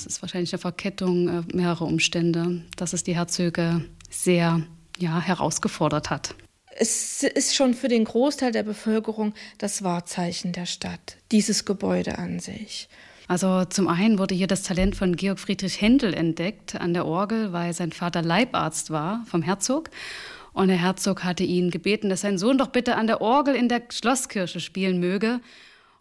Das ist wahrscheinlich eine Verkettung äh, mehrerer Umstände, dass es die Herzöge sehr ja, herausgefordert hat. Es ist schon für den Großteil der Bevölkerung das Wahrzeichen der Stadt, dieses Gebäude an sich. Also zum einen wurde hier das Talent von Georg Friedrich Händel entdeckt an der Orgel, weil sein Vater Leibarzt war vom Herzog. Und der Herzog hatte ihn gebeten, dass sein Sohn doch bitte an der Orgel in der Schlosskirche spielen möge.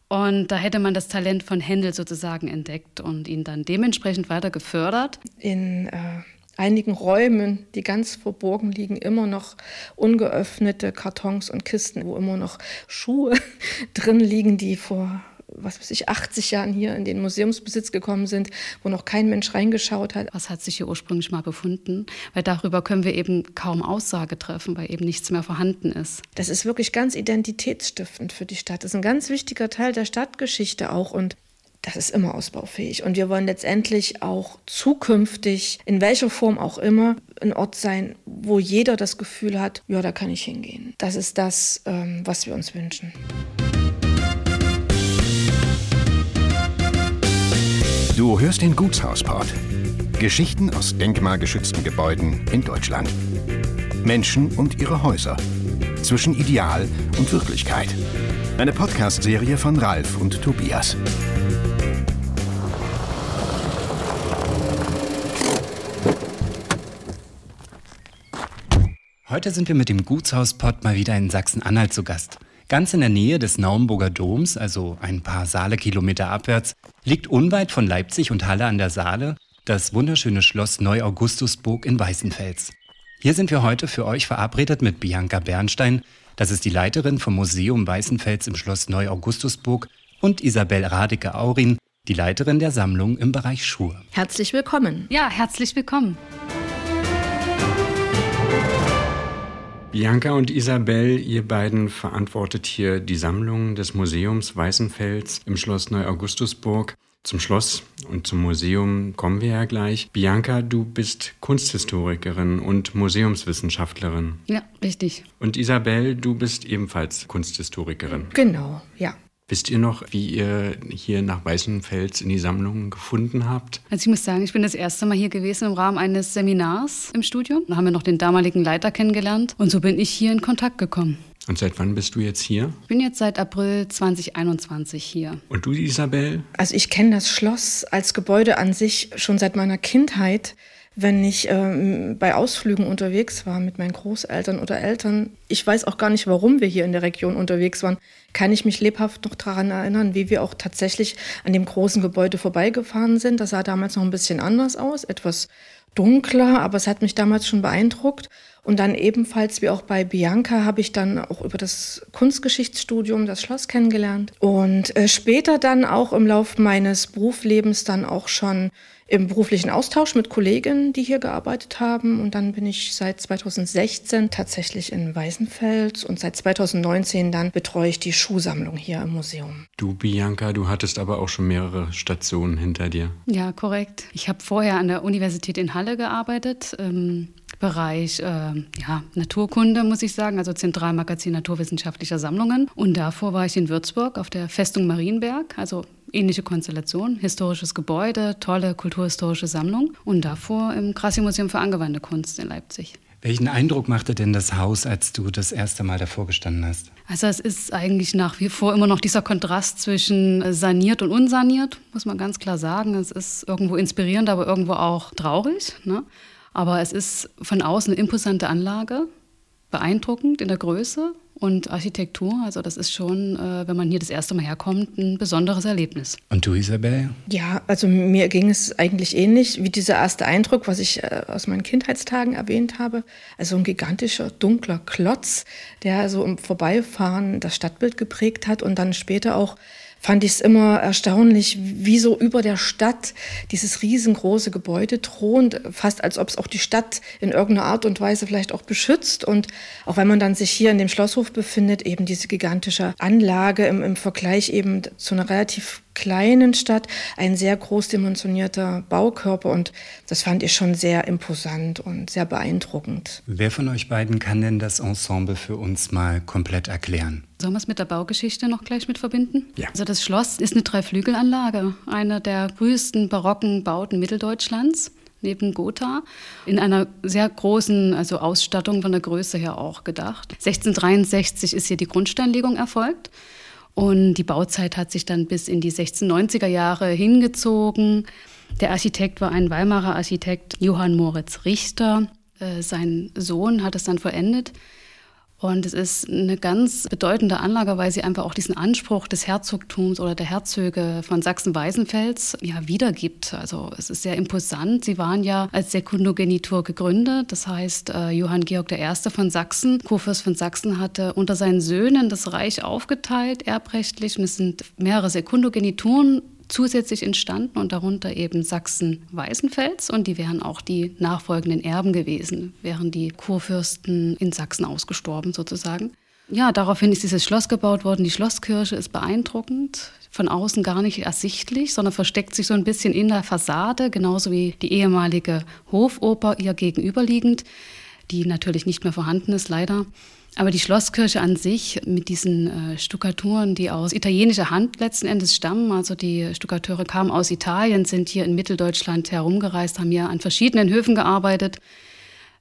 Und da hätte man das Talent von Händel sozusagen entdeckt und ihn dann dementsprechend weiter gefördert. In äh, einigen Räumen, die ganz verborgen liegen, immer noch ungeöffnete Kartons und Kisten, wo immer noch Schuhe drin liegen, die vor was weiß ich, 80 Jahren hier in den Museumsbesitz gekommen sind, wo noch kein Mensch reingeschaut hat. Was hat sich hier ursprünglich mal befunden? Weil darüber können wir eben kaum Aussage treffen, weil eben nichts mehr vorhanden ist. Das ist wirklich ganz identitätsstiftend für die Stadt. Das ist ein ganz wichtiger Teil der Stadtgeschichte auch und das ist immer ausbaufähig. Und wir wollen letztendlich auch zukünftig, in welcher Form auch immer, ein Ort sein, wo jeder das Gefühl hat, ja, da kann ich hingehen. Das ist das, ähm, was wir uns wünschen. Du hörst den Gutshausport. Geschichten aus denkmalgeschützten Gebäuden in Deutschland. Menschen und ihre Häuser. Zwischen Ideal und Wirklichkeit. Eine Podcast-Serie von Ralf und Tobias. Heute sind wir mit dem Gutshauspott mal wieder in Sachsen-Anhalt zu Gast. Ganz in der Nähe des Naumburger Doms, also ein paar Saale-Kilometer abwärts, liegt unweit von Leipzig und Halle an der Saale das wunderschöne Schloss Neu-Augustusburg in Weißenfels. Hier sind wir heute für euch verabredet mit Bianca Bernstein, das ist die Leiterin vom Museum Weißenfels im Schloss Neu-Augustusburg, und Isabel Radeke-Aurin, die Leiterin der Sammlung im Bereich Schuhe. Herzlich willkommen. Ja, herzlich willkommen. Bianca und Isabel, ihr beiden verantwortet hier die Sammlung des Museums Weißenfels im Schloss Neu-Augustusburg. Zum Schloss und zum Museum kommen wir ja gleich. Bianca, du bist Kunsthistorikerin und Museumswissenschaftlerin. Ja, richtig. Und Isabel, du bist ebenfalls Kunsthistorikerin. Genau, ja. Wisst ihr noch, wie ihr hier nach Weißenfels in die Sammlung gefunden habt? Also ich muss sagen, ich bin das erste Mal hier gewesen im Rahmen eines Seminars im Studium. Da haben wir noch den damaligen Leiter kennengelernt und so bin ich hier in Kontakt gekommen. Und seit wann bist du jetzt hier? Ich bin jetzt seit April 2021 hier. Und du, Isabel? Also ich kenne das Schloss als Gebäude an sich schon seit meiner Kindheit wenn ich ähm, bei Ausflügen unterwegs war mit meinen Großeltern oder Eltern. Ich weiß auch gar nicht, warum wir hier in der Region unterwegs waren. Kann ich mich lebhaft noch daran erinnern, wie wir auch tatsächlich an dem großen Gebäude vorbeigefahren sind. Das sah damals noch ein bisschen anders aus, etwas dunkler, aber es hat mich damals schon beeindruckt. Und dann ebenfalls wie auch bei Bianca habe ich dann auch über das Kunstgeschichtsstudium das Schloss kennengelernt und äh, später dann auch im Laufe meines Berufslebens dann auch schon im beruflichen Austausch mit Kolleginnen, die hier gearbeitet haben. Und dann bin ich seit 2016 tatsächlich in Weißenfels und seit 2019 dann betreue ich die Schuhsammlung hier im Museum. Du, Bianca, du hattest aber auch schon mehrere Stationen hinter dir. Ja, korrekt. Ich habe vorher an der Universität in Halle gearbeitet. Ähm Bereich äh, ja, Naturkunde, muss ich sagen, also Zentralmagazin naturwissenschaftlicher Sammlungen. Und davor war ich in Würzburg auf der Festung Marienberg, also ähnliche Konstellation, historisches Gebäude, tolle kulturhistorische Sammlung. Und davor im Krassi-Museum für angewandte Kunst in Leipzig. Welchen Eindruck machte denn das Haus, als du das erste Mal davor gestanden hast? Also es ist eigentlich nach wie vor immer noch dieser Kontrast zwischen saniert und unsaniert, muss man ganz klar sagen. Es ist irgendwo inspirierend, aber irgendwo auch traurig. Ne? Aber es ist von außen eine imposante Anlage, beeindruckend in der Größe und Architektur. Also das ist schon, äh, wenn man hier das erste Mal herkommt, ein besonderes Erlebnis. Und du, Isabel? Ja, also mir ging es eigentlich ähnlich wie dieser erste Eindruck, was ich äh, aus meinen Kindheitstagen erwähnt habe. Also ein gigantischer, dunkler Klotz, der so im Vorbeifahren das Stadtbild geprägt hat und dann später auch fand ich es immer erstaunlich, wie so über der Stadt dieses riesengroße Gebäude thront, fast als ob es auch die Stadt in irgendeiner Art und Weise vielleicht auch beschützt. Und auch wenn man dann sich hier in dem Schlosshof befindet, eben diese gigantische Anlage im, im Vergleich eben zu einer relativ kleinen Stadt ein sehr groß dimensionierter Baukörper und das fand ich schon sehr imposant und sehr beeindruckend. Wer von euch beiden kann denn das Ensemble für uns mal komplett erklären? Sollen wir es mit der Baugeschichte noch gleich mit verbinden? Ja. Also das Schloss ist eine Dreiflügelanlage, eine der größten barocken Bauten Mitteldeutschlands neben Gotha, in einer sehr großen also Ausstattung von der Größe her auch gedacht. 1663 ist hier die Grundsteinlegung erfolgt. Und die Bauzeit hat sich dann bis in die 1690er Jahre hingezogen. Der Architekt war ein Weimarer Architekt, Johann Moritz Richter. Äh, sein Sohn hat es dann vollendet. Und es ist eine ganz bedeutende Anlage, weil sie einfach auch diesen Anspruch des Herzogtums oder der Herzöge von Sachsen-Weißenfels ja, wiedergibt. Also es ist sehr imposant. Sie waren ja als Sekundogenitur gegründet. Das heißt, äh, Johann Georg I. von Sachsen, Kurfürst von Sachsen, hatte unter seinen Söhnen das Reich aufgeteilt, erbrechtlich. Und es sind mehrere Sekundogenituren zusätzlich entstanden und darunter eben Sachsen-Weißenfels und die wären auch die nachfolgenden Erben gewesen, wären die Kurfürsten in Sachsen ausgestorben sozusagen. Ja, daraufhin ist dieses Schloss gebaut worden. Die Schlosskirche ist beeindruckend, von außen gar nicht ersichtlich, sondern versteckt sich so ein bisschen in der Fassade, genauso wie die ehemalige Hofoper ihr gegenüberliegend, die natürlich nicht mehr vorhanden ist, leider. Aber die Schlosskirche an sich mit diesen äh, Stuckaturen, die aus italienischer Hand letzten Endes stammen, also die Stuckateure kamen aus Italien, sind hier in Mitteldeutschland herumgereist, haben hier an verschiedenen Höfen gearbeitet.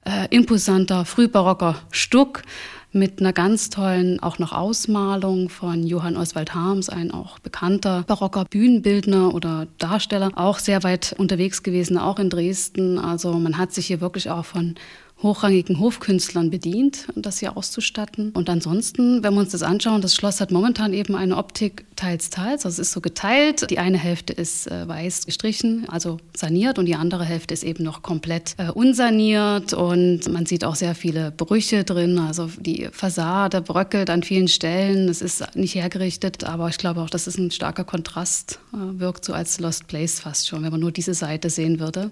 Äh, imposanter, frühbarocker Stuck mit einer ganz tollen auch noch Ausmalung von Johann Oswald Harms, ein auch bekannter barocker Bühnenbildner oder Darsteller, auch sehr weit unterwegs gewesen, auch in Dresden. Also man hat sich hier wirklich auch von hochrangigen Hofkünstlern bedient, das hier auszustatten. Und ansonsten, wenn wir uns das anschauen, das Schloss hat momentan eben eine Optik teils, teils. Also es ist so geteilt. Die eine Hälfte ist äh, weiß gestrichen, also saniert, und die andere Hälfte ist eben noch komplett äh, unsaniert. Und man sieht auch sehr viele Brüche drin. Also die Fassade bröckelt an vielen Stellen. Es ist nicht hergerichtet, aber ich glaube auch, dass es ein starker Kontrast äh, wirkt, so als Lost Place fast schon, wenn man nur diese Seite sehen würde.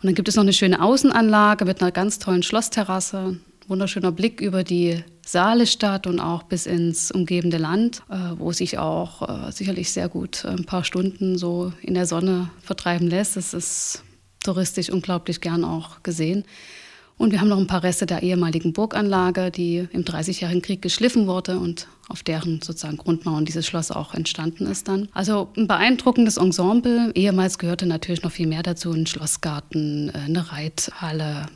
Und dann gibt es noch eine schöne Außenanlage mit einer ganz tollen Schlossterrasse, wunderschöner Blick über die Saalestadt und auch bis ins umgebende Land, äh, wo sich auch äh, sicherlich sehr gut ein paar Stunden so in der Sonne vertreiben lässt. Das ist touristisch unglaublich gern auch gesehen. Und wir haben noch ein paar Reste der ehemaligen Burganlage, die im Dreißigjährigen Krieg geschliffen wurde und auf deren sozusagen Grundmauern dieses Schloss auch entstanden ist dann. Also ein beeindruckendes Ensemble. Ehemals gehörte natürlich noch viel mehr dazu, ein Schlossgarten, äh, eine Reithalle,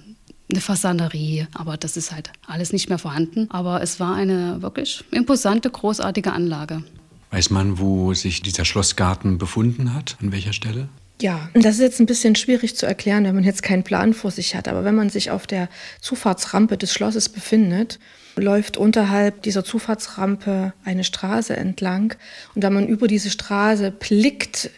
eine Fasanerie, aber das ist halt alles nicht mehr vorhanden. Aber es war eine wirklich imposante, großartige Anlage. Weiß man, wo sich dieser Schlossgarten befunden hat? An welcher Stelle? Ja, das ist jetzt ein bisschen schwierig zu erklären, wenn man jetzt keinen Plan vor sich hat. Aber wenn man sich auf der Zufahrtsrampe des Schlosses befindet, läuft unterhalb dieser Zufahrtsrampe eine Straße entlang. Und wenn man über diese Straße blickt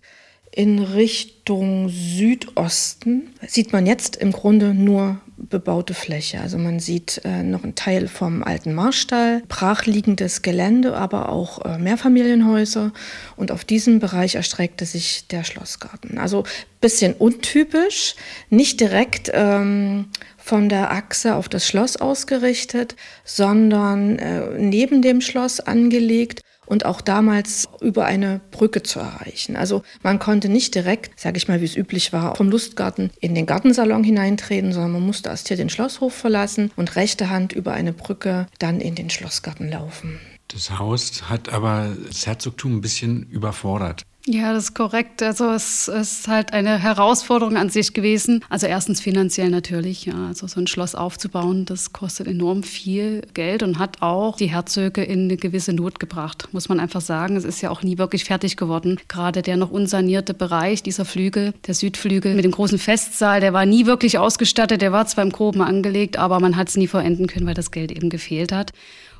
in Richtung Südosten, sieht man jetzt im Grunde nur bebaute Fläche. Also man sieht äh, noch einen Teil vom alten Marstall, brachliegendes Gelände, aber auch äh, Mehrfamilienhäuser. Und auf diesem Bereich erstreckte sich der Schlossgarten. Also bisschen untypisch, nicht direkt ähm, von der Achse auf das Schloss ausgerichtet, sondern äh, neben dem Schloss angelegt und auch damals über eine Brücke zu erreichen. Also man konnte nicht direkt, sage ich mal, wie es üblich war, vom Lustgarten in den Gartensalon hineintreten, sondern man musste erst hier den Schlosshof verlassen und rechte Hand über eine Brücke dann in den Schlossgarten laufen. Das Haus hat aber das Herzogtum ein bisschen überfordert. Ja, das ist korrekt. Also es ist halt eine Herausforderung an sich gewesen. Also erstens finanziell natürlich, ja. Also so ein Schloss aufzubauen, das kostet enorm viel Geld und hat auch die Herzöge in eine gewisse Not gebracht, muss man einfach sagen. Es ist ja auch nie wirklich fertig geworden. Gerade der noch unsanierte Bereich, dieser Flügel, der Südflügel mit dem großen Festsaal, der war nie wirklich ausgestattet. Der war zwar im Groben angelegt, aber man hat es nie vollenden können, weil das Geld eben gefehlt hat.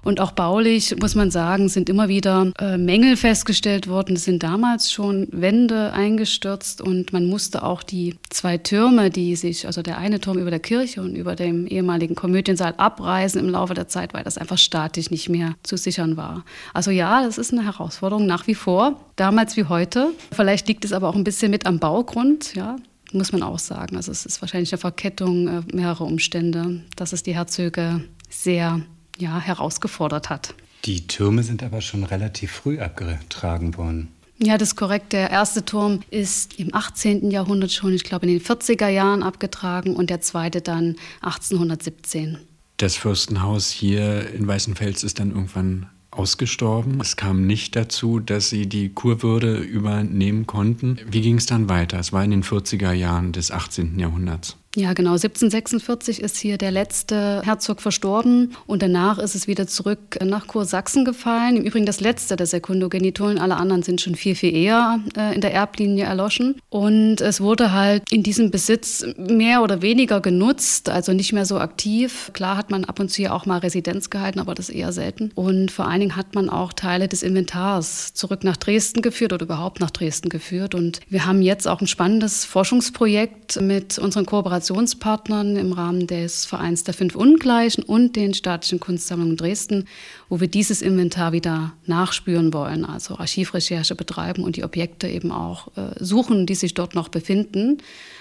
Und auch baulich, muss man sagen, sind immer wieder äh, Mängel festgestellt worden. Es sind damals schon Wände eingestürzt und man musste auch die zwei Türme, die sich, also der eine Turm über der Kirche und über dem ehemaligen Komödiensaal abreißen im Laufe der Zeit, weil das einfach statisch nicht mehr zu sichern war. Also ja, das ist eine Herausforderung nach wie vor, damals wie heute. Vielleicht liegt es aber auch ein bisschen mit am Baugrund, ja muss man auch sagen. Also es ist wahrscheinlich eine Verkettung äh, mehrerer Umstände, dass es die Herzöge sehr ja, herausgefordert hat. Die Türme sind aber schon relativ früh abgetragen worden. Ja, das ist korrekt. Der erste Turm ist im 18. Jahrhundert schon, ich glaube in den 40er Jahren abgetragen und der zweite dann 1817. Das Fürstenhaus hier in Weißenfels ist dann irgendwann ausgestorben. Es kam nicht dazu, dass sie die Kurwürde übernehmen konnten. Wie ging es dann weiter? Es war in den 40er Jahren des 18. Jahrhunderts. Ja, genau. 1746 ist hier der letzte Herzog verstorben und danach ist es wieder zurück nach Kursachsen gefallen. Im Übrigen das letzte der Sekundogenitolen. Alle anderen sind schon viel, viel eher äh, in der Erblinie erloschen. Und es wurde halt in diesem Besitz mehr oder weniger genutzt, also nicht mehr so aktiv. Klar hat man ab und zu ja auch mal Residenz gehalten, aber das eher selten. Und vor allen Dingen hat man auch Teile des Inventars zurück nach Dresden geführt oder überhaupt nach Dresden geführt. Und wir haben jetzt auch ein spannendes Forschungsprojekt mit unseren Kooperationen Kooperationspartnern im Rahmen des Vereins der Fünf Ungleichen und den Staatlichen Kunstsammlungen Dresden, wo wir dieses Inventar wieder nachspüren wollen, also Archivrecherche betreiben und die Objekte eben auch äh, suchen, die sich dort noch befinden,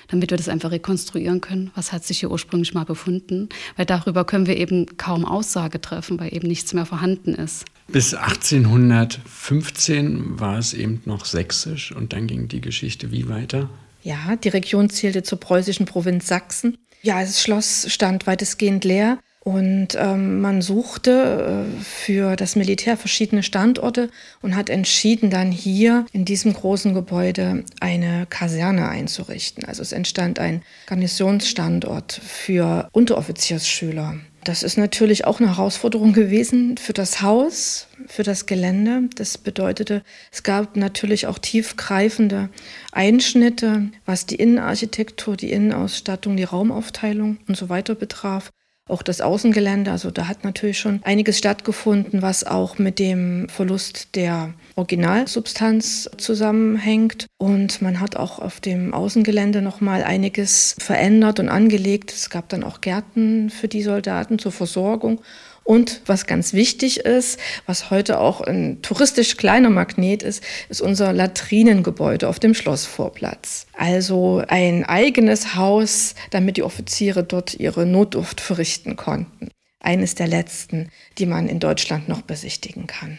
damit wir das einfach rekonstruieren können, was hat sich hier ursprünglich mal befunden, weil darüber können wir eben kaum Aussage treffen, weil eben nichts mehr vorhanden ist. Bis 1815 war es eben noch sächsisch und dann ging die Geschichte wie weiter? Ja, die Region zählte zur preußischen Provinz Sachsen. Ja, das Schloss stand weitestgehend leer und ähm, man suchte äh, für das Militär verschiedene Standorte und hat entschieden, dann hier in diesem großen Gebäude eine Kaserne einzurichten. Also es entstand ein Garnisonsstandort für Unteroffiziersschüler. Das ist natürlich auch eine Herausforderung gewesen für das Haus, für das Gelände. Das bedeutete, es gab natürlich auch tiefgreifende Einschnitte, was die Innenarchitektur, die Innenausstattung, die Raumaufteilung und so weiter betraf auch das Außengelände. Also da hat natürlich schon einiges stattgefunden, was auch mit dem Verlust der Originalsubstanz zusammenhängt. Und man hat auch auf dem Außengelände noch mal einiges verändert und angelegt. Es gab dann auch Gärten für die Soldaten zur Versorgung. Und was ganz wichtig ist, was heute auch ein touristisch kleiner Magnet ist, ist unser Latrinengebäude auf dem Schlossvorplatz. Also ein eigenes Haus, damit die Offiziere dort ihre Notdurft verrichten konnten. Eines der letzten, die man in Deutschland noch besichtigen kann.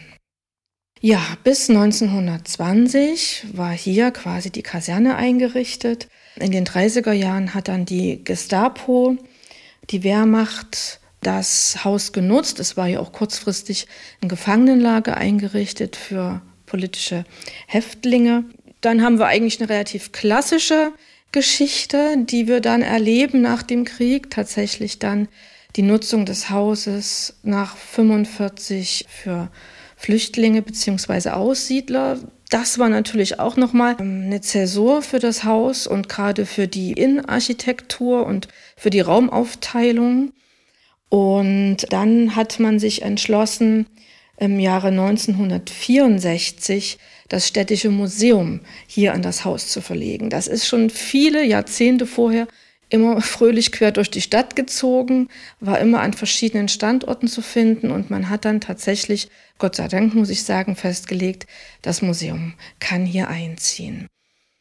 Ja, bis 1920 war hier quasi die Kaserne eingerichtet. In den 30er Jahren hat dann die Gestapo, die Wehrmacht das Haus genutzt. Es war ja auch kurzfristig ein Gefangenenlager eingerichtet für politische Häftlinge. Dann haben wir eigentlich eine relativ klassische Geschichte, die wir dann erleben nach dem Krieg. Tatsächlich dann die Nutzung des Hauses nach 45 für Flüchtlinge bzw. Aussiedler. Das war natürlich auch nochmal eine Zäsur für das Haus und gerade für die Innenarchitektur und für die Raumaufteilung. Und dann hat man sich entschlossen, im Jahre 1964 das städtische Museum hier an das Haus zu verlegen. Das ist schon viele Jahrzehnte vorher immer fröhlich quer durch die Stadt gezogen, war immer an verschiedenen Standorten zu finden und man hat dann tatsächlich, Gott sei Dank muss ich sagen, festgelegt, das Museum kann hier einziehen.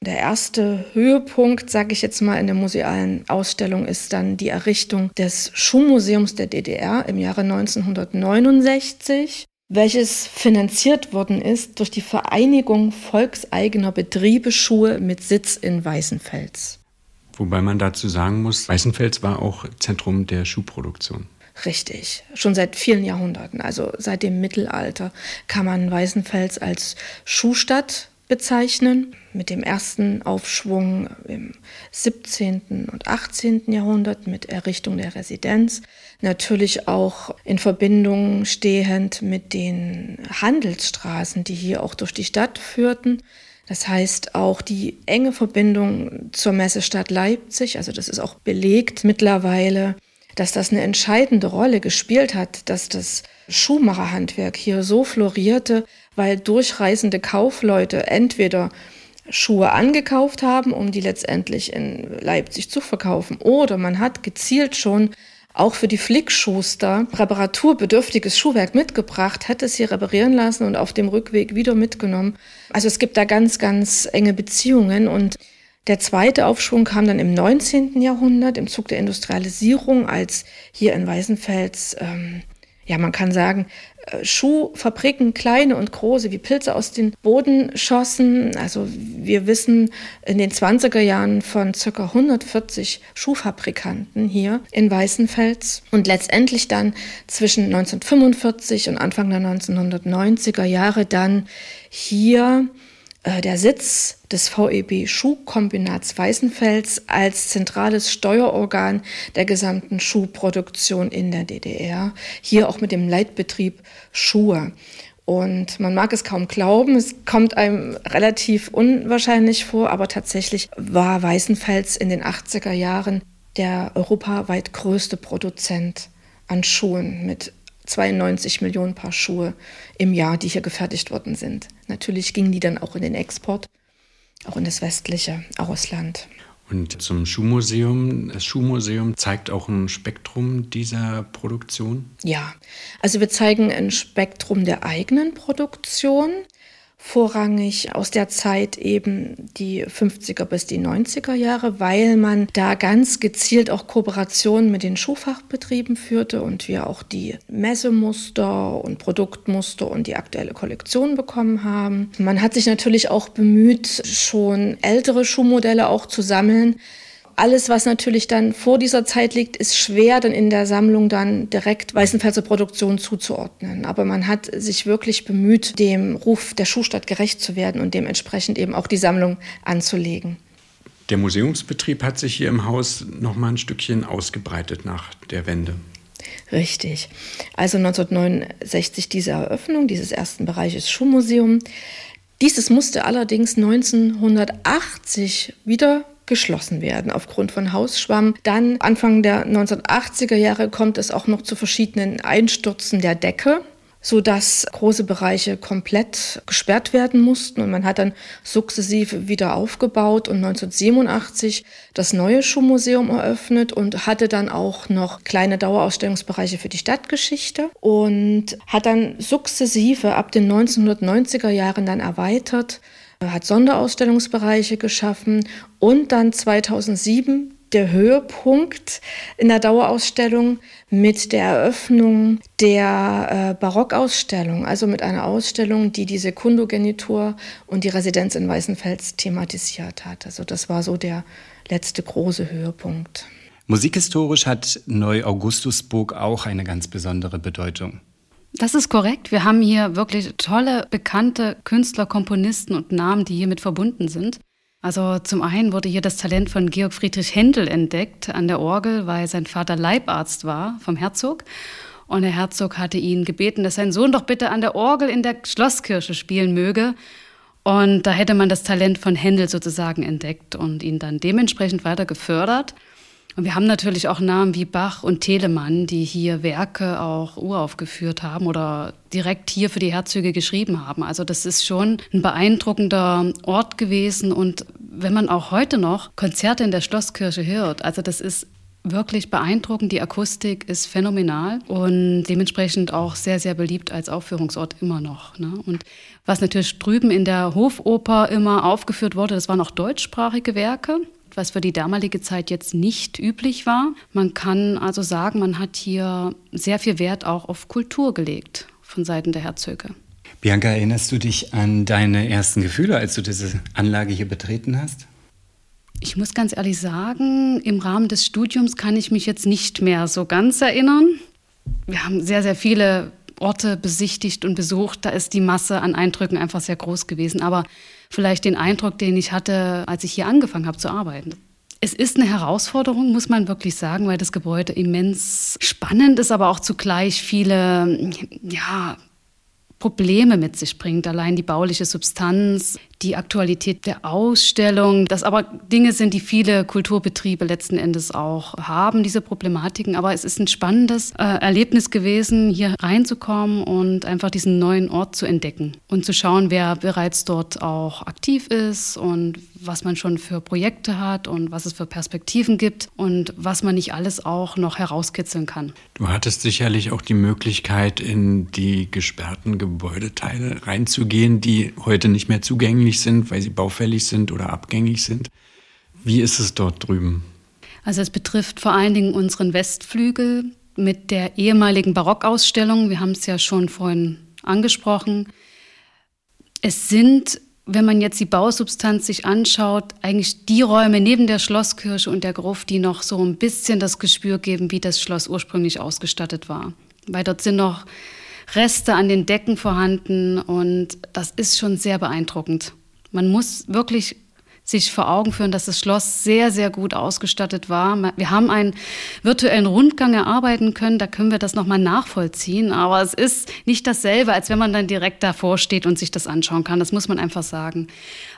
Der erste Höhepunkt, sage ich jetzt mal, in der musealen Ausstellung ist dann die Errichtung des Schuhmuseums der DDR im Jahre 1969, welches finanziert worden ist durch die Vereinigung volkseigener Betriebe Schuhe mit Sitz in Weißenfels. Wobei man dazu sagen muss, Weißenfels war auch Zentrum der Schuhproduktion. Richtig, schon seit vielen Jahrhunderten, also seit dem Mittelalter, kann man Weißenfels als Schuhstadt bezeichnen. Mit dem ersten Aufschwung im 17. und 18. Jahrhundert mit Errichtung der Residenz. Natürlich auch in Verbindung stehend mit den Handelsstraßen, die hier auch durch die Stadt führten. Das heißt auch die enge Verbindung zur Messestadt Leipzig, also das ist auch belegt mittlerweile, dass das eine entscheidende Rolle gespielt hat, dass das Schuhmacherhandwerk hier so florierte, weil durchreisende Kaufleute entweder Schuhe angekauft haben, um die letztendlich in Leipzig zu verkaufen, oder man hat gezielt schon auch für die Flickschuster reparaturbedürftiges Schuhwerk mitgebracht, hat es hier reparieren lassen und auf dem Rückweg wieder mitgenommen. Also es gibt da ganz, ganz enge Beziehungen und der zweite Aufschwung kam dann im 19. Jahrhundert im Zug der Industrialisierung, als hier in Weißenfels, ähm, ja, man kann sagen, äh, Schuhfabriken, kleine und große, wie Pilze aus den Boden schossen. Also wir wissen in den 20er Jahren von circa 140 Schuhfabrikanten hier in Weißenfels und letztendlich dann zwischen 1945 und Anfang der 1990er Jahre dann hier äh, der Sitz des VEB Schuhkombinats Weißenfels als zentrales Steuerorgan der gesamten Schuhproduktion in der DDR, hier auch mit dem Leitbetrieb Schuhe. Und man mag es kaum glauben, es kommt einem relativ unwahrscheinlich vor, aber tatsächlich war Weißenfels in den 80er Jahren der europaweit größte Produzent an Schuhen mit 92 Millionen Paar Schuhe im Jahr, die hier gefertigt worden sind. Natürlich gingen die dann auch in den Export, auch in das westliche Ausland. Und zum Schuhmuseum. Das Schuhmuseum zeigt auch ein Spektrum dieser Produktion? Ja, also wir zeigen ein Spektrum der eigenen Produktion vorrangig aus der Zeit eben die 50er bis die 90er Jahre, weil man da ganz gezielt auch Kooperationen mit den Schuhfachbetrieben führte und wir auch die Messemuster und Produktmuster und die aktuelle Kollektion bekommen haben. Man hat sich natürlich auch bemüht, schon ältere Schuhmodelle auch zu sammeln, alles, was natürlich dann vor dieser Zeit liegt, ist schwer dann in der Sammlung dann direkt Weißenfelser Produktion zuzuordnen. Aber man hat sich wirklich bemüht, dem Ruf der Schuhstadt gerecht zu werden und dementsprechend eben auch die Sammlung anzulegen. Der Museumsbetrieb hat sich hier im Haus noch mal ein Stückchen ausgebreitet nach der Wende. Richtig. Also 1969 diese Eröffnung dieses ersten Bereiches Schuhmuseum. Dieses musste allerdings 1980 wieder geschlossen werden aufgrund von Hausschwamm. Dann Anfang der 1980er Jahre kommt es auch noch zu verschiedenen Einstürzen der Decke so dass große Bereiche komplett gesperrt werden mussten und man hat dann sukzessive wieder aufgebaut und 1987 das neue Schuhmuseum eröffnet und hatte dann auch noch kleine Dauerausstellungsbereiche für die Stadtgeschichte und hat dann sukzessive ab den 1990er Jahren dann erweitert hat Sonderausstellungsbereiche geschaffen und dann 2007 der Höhepunkt in der Dauerausstellung mit der Eröffnung der äh, Barockausstellung, also mit einer Ausstellung, die die Sekundogenitur und die Residenz in Weißenfels thematisiert hat. Also das war so der letzte große Höhepunkt. Musikhistorisch hat Neu-Augustusburg auch eine ganz besondere Bedeutung. Das ist korrekt. Wir haben hier wirklich tolle, bekannte Künstler, Komponisten und Namen, die hiermit verbunden sind. Also zum einen wurde hier das Talent von Georg Friedrich Händel entdeckt an der Orgel, weil sein Vater Leibarzt war vom Herzog. Und der Herzog hatte ihn gebeten, dass sein Sohn doch bitte an der Orgel in der Schlosskirche spielen möge. Und da hätte man das Talent von Händel sozusagen entdeckt und ihn dann dementsprechend weiter gefördert. Und wir haben natürlich auch Namen wie Bach und Telemann, die hier Werke auch uraufgeführt haben oder direkt hier für die Herzöge geschrieben haben. Also das ist schon ein beeindruckender Ort gewesen. Und wenn man auch heute noch Konzerte in der Schlosskirche hört, also das ist wirklich beeindruckend. Die Akustik ist phänomenal und dementsprechend auch sehr, sehr beliebt als Aufführungsort immer noch. Ne? Und was natürlich drüben in der Hofoper immer aufgeführt wurde, das waren auch deutschsprachige Werke was für die damalige Zeit jetzt nicht üblich war. Man kann also sagen, man hat hier sehr viel Wert auch auf Kultur gelegt von Seiten der Herzöge. Bianca, erinnerst du dich an deine ersten Gefühle, als du diese Anlage hier betreten hast? Ich muss ganz ehrlich sagen, im Rahmen des Studiums kann ich mich jetzt nicht mehr so ganz erinnern. Wir haben sehr, sehr viele Orte besichtigt und besucht. Da ist die Masse an Eindrücken einfach sehr groß gewesen. Aber vielleicht den Eindruck, den ich hatte, als ich hier angefangen habe zu arbeiten. Es ist eine Herausforderung, muss man wirklich sagen, weil das Gebäude immens spannend ist, aber auch zugleich viele ja, Probleme mit sich bringt. Allein die bauliche Substanz, die Aktualität der Ausstellung, das aber Dinge sind, die viele Kulturbetriebe letzten Endes auch haben, diese Problematiken. Aber es ist ein spannendes äh, Erlebnis gewesen, hier reinzukommen und einfach diesen neuen Ort zu entdecken und zu schauen, wer bereits dort auch aktiv ist und was man schon für Projekte hat und was es für Perspektiven gibt und was man nicht alles auch noch herauskitzeln kann. Du hattest sicherlich auch die Möglichkeit, in die gesperrten Gebäudeteile reinzugehen, die heute nicht mehr zugänglich sind, weil sie baufällig sind oder abgängig sind. Wie ist es dort drüben? Also es betrifft vor allen Dingen unseren Westflügel mit der ehemaligen Barockausstellung. Wir haben es ja schon vorhin angesprochen. Es sind wenn man jetzt die Bausubstanz sich anschaut, eigentlich die Räume neben der Schlosskirche und der Gruft, die noch so ein bisschen das Gespür geben, wie das Schloss ursprünglich ausgestattet war. Weil dort sind noch Reste an den Decken vorhanden und das ist schon sehr beeindruckend. Man muss wirklich sich vor Augen führen, dass das Schloss sehr, sehr gut ausgestattet war. Wir haben einen virtuellen Rundgang erarbeiten können, da können wir das nochmal nachvollziehen, aber es ist nicht dasselbe, als wenn man dann direkt davor steht und sich das anschauen kann. Das muss man einfach sagen.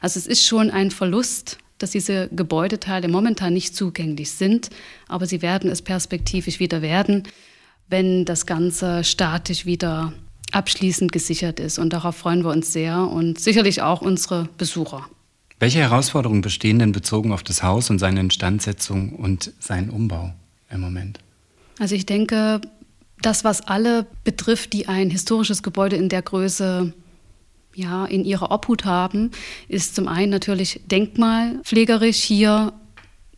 Also es ist schon ein Verlust, dass diese Gebäudeteile momentan nicht zugänglich sind, aber sie werden es perspektivisch wieder werden, wenn das Ganze statisch wieder abschließend gesichert ist. Und darauf freuen wir uns sehr und sicherlich auch unsere Besucher. Welche Herausforderungen bestehen denn bezogen auf das Haus und seine Instandsetzung und seinen Umbau im Moment? Also ich denke, das, was alle betrifft, die ein historisches Gebäude in der Größe ja, in ihrer Obhut haben, ist zum einen natürlich denkmalpflegerisch hier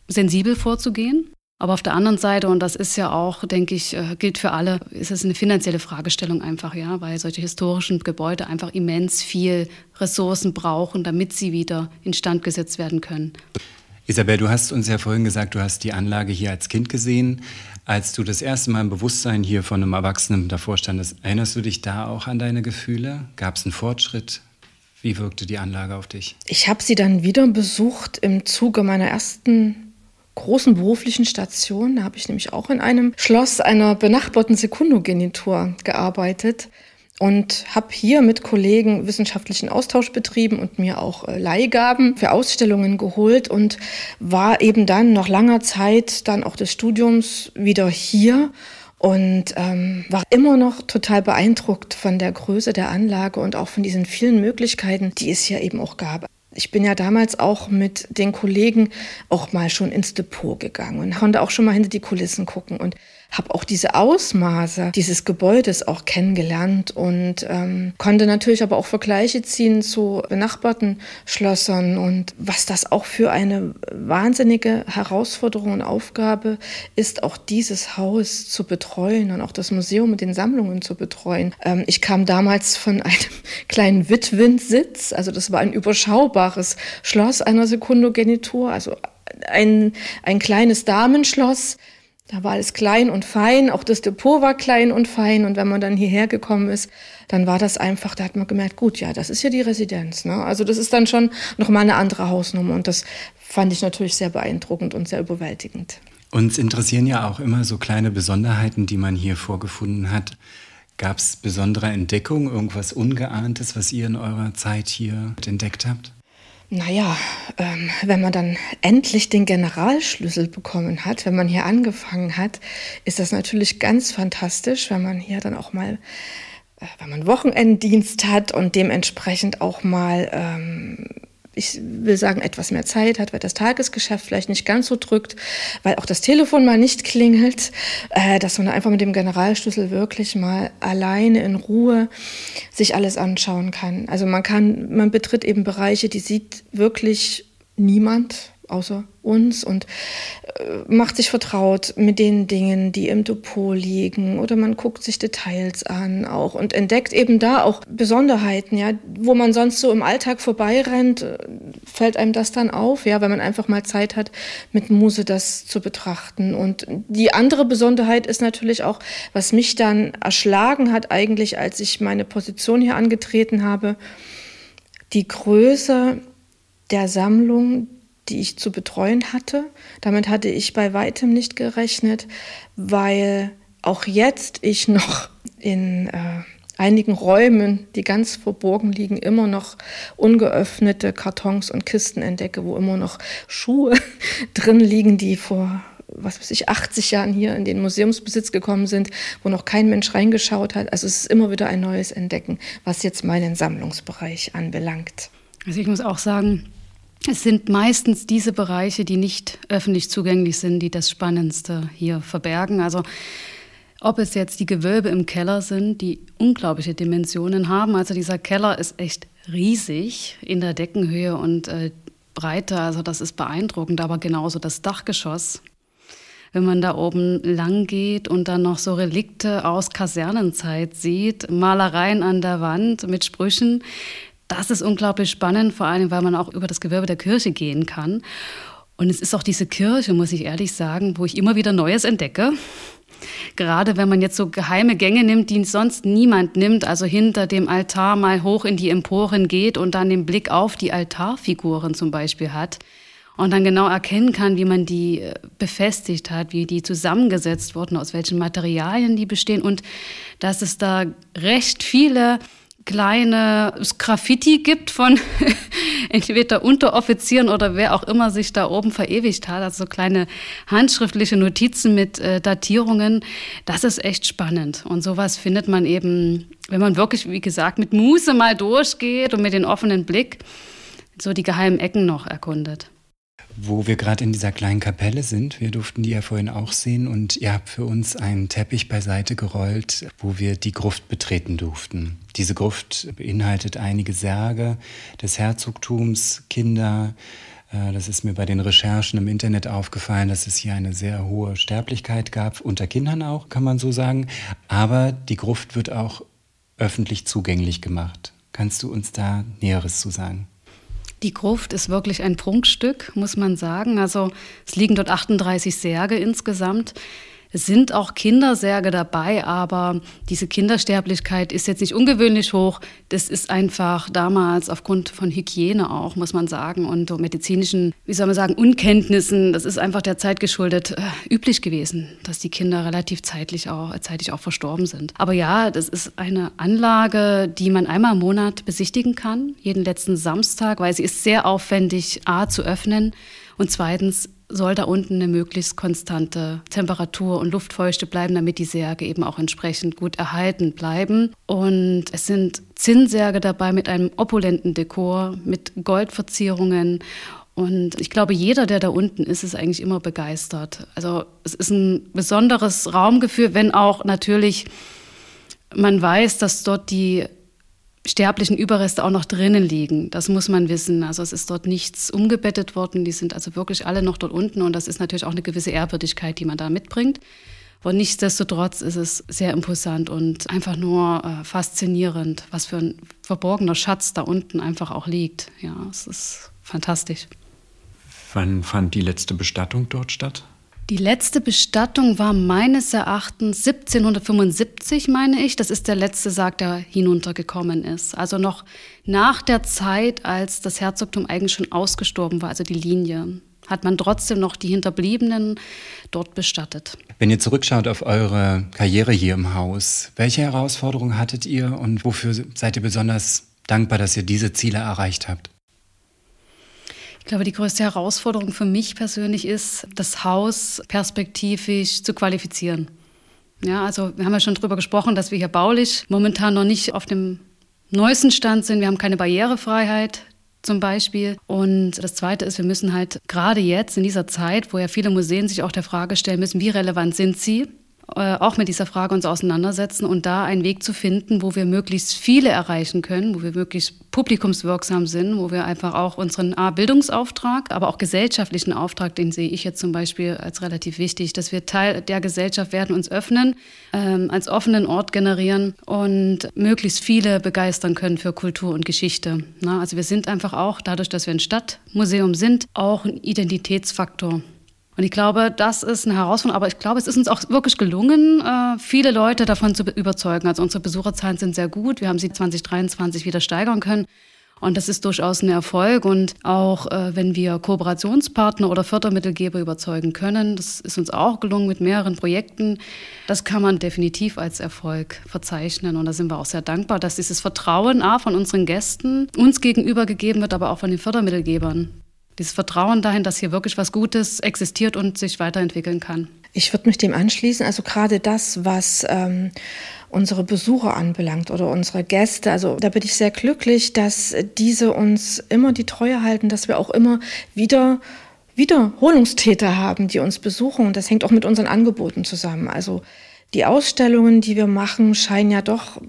sensibel vorzugehen. Aber auf der anderen Seite, und das ist ja auch, denke ich, äh, gilt für alle, ist es eine finanzielle Fragestellung einfach, ja, weil solche historischen Gebäude einfach immens viel Ressourcen brauchen, damit sie wieder instand gesetzt werden können. Isabel, du hast uns ja vorhin gesagt, du hast die Anlage hier als Kind gesehen. Als du das erste Mal im Bewusstsein hier von einem Erwachsenen davor standest, erinnerst du dich da auch an deine Gefühle? Gab es einen Fortschritt? Wie wirkte die Anlage auf dich? Ich habe sie dann wieder besucht im Zuge meiner ersten großen beruflichen Station. Da habe ich nämlich auch in einem Schloss einer benachbarten Sekundogenitur gearbeitet und habe hier mit Kollegen wissenschaftlichen Austausch betrieben und mir auch äh, Leihgaben für Ausstellungen geholt und war eben dann nach langer Zeit dann auch des Studiums wieder hier und ähm, war immer noch total beeindruckt von der Größe der Anlage und auch von diesen vielen Möglichkeiten, die es hier eben auch gab. Ich bin ja damals auch mit den Kollegen auch mal schon ins Depot gegangen und konnte auch schon mal hinter die Kulissen gucken. Und habe auch diese Ausmaße dieses Gebäudes auch kennengelernt und ähm, konnte natürlich aber auch Vergleiche ziehen zu benachbarten Schlössern und was das auch für eine wahnsinnige Herausforderung und Aufgabe ist, auch dieses Haus zu betreuen und auch das Museum mit den Sammlungen zu betreuen. Ähm, ich kam damals von einem kleinen Witwensitz, also das war ein überschaubares Schloss einer Sekundogenitur, also ein, ein kleines Damenschloss da war alles klein und fein, auch das Depot war klein und fein. Und wenn man dann hierher gekommen ist, dann war das einfach, da hat man gemerkt, gut, ja, das ist ja die Residenz. Ne? Also das ist dann schon nochmal eine andere Hausnummer. Und das fand ich natürlich sehr beeindruckend und sehr überwältigend. Uns interessieren ja auch immer so kleine Besonderheiten, die man hier vorgefunden hat. Gab es besondere Entdeckungen, irgendwas Ungeahntes, was ihr in eurer Zeit hier entdeckt habt? Naja, ähm, wenn man dann endlich den Generalschlüssel bekommen hat, wenn man hier angefangen hat, ist das natürlich ganz fantastisch, wenn man hier dann auch mal, äh, wenn man Wochenenddienst hat und dementsprechend auch mal ähm, ich will sagen, etwas mehr Zeit hat, weil das Tagesgeschäft vielleicht nicht ganz so drückt, weil auch das Telefon mal nicht klingelt, äh, dass man einfach mit dem Generalschlüssel wirklich mal alleine in Ruhe sich alles anschauen kann. Also man kann, man betritt eben Bereiche, die sieht wirklich niemand außer uns und macht sich vertraut mit den Dingen, die im Depot liegen oder man guckt sich Details an auch und entdeckt eben da auch Besonderheiten, ja, wo man sonst so im Alltag vorbeirennt, äh, fällt einem das dann auf, ja, wenn man einfach mal Zeit hat, mit Muse das zu betrachten. Und die andere Besonderheit ist natürlich auch, was mich dann erschlagen hat eigentlich, als ich meine Position hier angetreten habe, die Größe der Sammlung, die ich zu betreuen hatte. Damit hatte ich bei weitem nicht gerechnet, weil auch jetzt ich noch in äh, einigen Räumen, die ganz verborgen liegen, immer noch ungeöffnete Kartons und Kisten entdecke, wo immer noch Schuhe drin liegen, die vor was weiß ich, 80 Jahren hier in den Museumsbesitz gekommen sind, wo noch kein Mensch reingeschaut hat. Also es ist immer wieder ein neues Entdecken, was jetzt meinen Sammlungsbereich anbelangt. Also ich muss auch sagen, es sind meistens diese Bereiche, die nicht öffentlich zugänglich sind, die das Spannendste hier verbergen. Also ob es jetzt die Gewölbe im Keller sind, die unglaubliche Dimensionen haben. Also dieser Keller ist echt riesig in der Deckenhöhe und äh, Breite. Also das ist beeindruckend. Aber genauso das Dachgeschoss. Wenn man da oben lang geht und dann noch so Relikte aus Kasernenzeit sieht, Malereien an der Wand mit Sprüchen, das ist unglaublich spannend, vor allem weil man auch über das Gewölbe der Kirche gehen kann. Und es ist auch diese Kirche, muss ich ehrlich sagen, wo ich immer wieder Neues entdecke. Gerade wenn man jetzt so geheime Gänge nimmt, die sonst niemand nimmt, also hinter dem Altar mal hoch in die Emporen geht und dann den Blick auf die Altarfiguren zum Beispiel hat und dann genau erkennen kann, wie man die äh, befestigt hat, wie die zusammengesetzt wurden, aus welchen Materialien die bestehen und dass es da recht viele kleine Graffiti gibt von entweder Unteroffizieren oder wer auch immer sich da oben verewigt hat, also so kleine handschriftliche Notizen mit äh, Datierungen. Das ist echt spannend. Und sowas findet man eben, wenn man wirklich, wie gesagt, mit Muße mal durchgeht und mit dem offenen Blick so die geheimen Ecken noch erkundet wo wir gerade in dieser kleinen Kapelle sind. Wir durften die ja vorhin auch sehen und ihr habt für uns einen Teppich beiseite gerollt, wo wir die Gruft betreten durften. Diese Gruft beinhaltet einige Särge des Herzogtums, Kinder. Äh, das ist mir bei den Recherchen im Internet aufgefallen, dass es hier eine sehr hohe Sterblichkeit gab, unter Kindern auch, kann man so sagen. Aber die Gruft wird auch öffentlich zugänglich gemacht. Kannst du uns da Näheres zu sagen? Die Gruft ist wirklich ein Prunkstück, muss man sagen. Also es liegen dort 38 Särge insgesamt. Es sind auch Kindersärge dabei, aber diese Kindersterblichkeit ist jetzt nicht ungewöhnlich hoch. Das ist einfach damals aufgrund von Hygiene auch, muss man sagen, und medizinischen, wie soll man sagen, Unkenntnissen. Das ist einfach der Zeit geschuldet äh, üblich gewesen, dass die Kinder relativ zeitlich auch, zeitig auch verstorben sind. Aber ja, das ist eine Anlage, die man einmal im Monat besichtigen kann, jeden letzten Samstag, weil sie ist sehr aufwendig, a zu öffnen und zweitens soll da unten eine möglichst konstante Temperatur und Luftfeuchte bleiben, damit die Särge eben auch entsprechend gut erhalten bleiben. Und es sind Zinnsärge dabei mit einem opulenten Dekor, mit Goldverzierungen. Und ich glaube, jeder, der da unten ist, ist eigentlich immer begeistert. Also es ist ein besonderes Raumgefühl, wenn auch natürlich man weiß, dass dort die sterblichen Überreste auch noch drinnen liegen. Das muss man wissen. Also es ist dort nichts umgebettet worden. Die sind also wirklich alle noch dort unten und das ist natürlich auch eine gewisse Ehrwürdigkeit, die man da mitbringt. Und nichtsdestotrotz ist es sehr imposant und einfach nur äh, faszinierend, was für ein verborgener Schatz da unten einfach auch liegt. Ja, es ist fantastisch. Wann fand die letzte Bestattung dort statt? Die letzte Bestattung war meines Erachtens 1775, meine ich. Das ist der letzte Sarg, der hinuntergekommen ist. Also noch nach der Zeit, als das Herzogtum eigentlich schon ausgestorben war, also die Linie, hat man trotzdem noch die Hinterbliebenen dort bestattet. Wenn ihr zurückschaut auf eure Karriere hier im Haus, welche Herausforderungen hattet ihr und wofür seid ihr besonders dankbar, dass ihr diese Ziele erreicht habt? Ich glaube, die größte Herausforderung für mich persönlich ist, das Haus perspektivisch zu qualifizieren. Ja, also wir haben ja schon darüber gesprochen, dass wir hier baulich momentan noch nicht auf dem neuesten Stand sind. Wir haben keine Barrierefreiheit zum Beispiel. Und das Zweite ist, wir müssen halt gerade jetzt in dieser Zeit, wo ja viele Museen sich auch der Frage stellen müssen, wie relevant sind sie? Äh, auch mit dieser Frage uns auseinandersetzen und da einen Weg zu finden, wo wir möglichst viele erreichen können, wo wir möglichst publikumswirksam sind, wo wir einfach auch unseren A, Bildungsauftrag, aber auch gesellschaftlichen Auftrag, den sehe ich jetzt zum Beispiel als relativ wichtig, dass wir Teil der Gesellschaft werden, uns öffnen, ähm, als offenen Ort generieren und möglichst viele begeistern können für Kultur und Geschichte. Na, also wir sind einfach auch, dadurch, dass wir ein Stadtmuseum sind, auch ein Identitätsfaktor. Und ich glaube, das ist eine Herausforderung, aber ich glaube, es ist uns auch wirklich gelungen, äh, viele Leute davon zu überzeugen. Also unsere Besucherzahlen sind sehr gut. Wir haben sie 2023 wieder steigern können. Und das ist durchaus ein Erfolg. Und auch äh, wenn wir Kooperationspartner oder Fördermittelgeber überzeugen können, das ist uns auch gelungen mit mehreren Projekten, das kann man definitiv als Erfolg verzeichnen. Und da sind wir auch sehr dankbar, dass dieses Vertrauen A von unseren Gästen uns gegenüber gegeben wird, aber auch von den Fördermittelgebern. Dieses Vertrauen dahin, dass hier wirklich was Gutes existiert und sich weiterentwickeln kann. Ich würde mich dem anschließen. Also gerade das, was ähm, unsere Besucher anbelangt oder unsere Gäste. Also da bin ich sehr glücklich, dass diese uns immer die Treue halten, dass wir auch immer wieder Wiederholungstäter haben, die uns besuchen. Und das hängt auch mit unseren Angeboten zusammen. Also die Ausstellungen, die wir machen, scheinen ja doch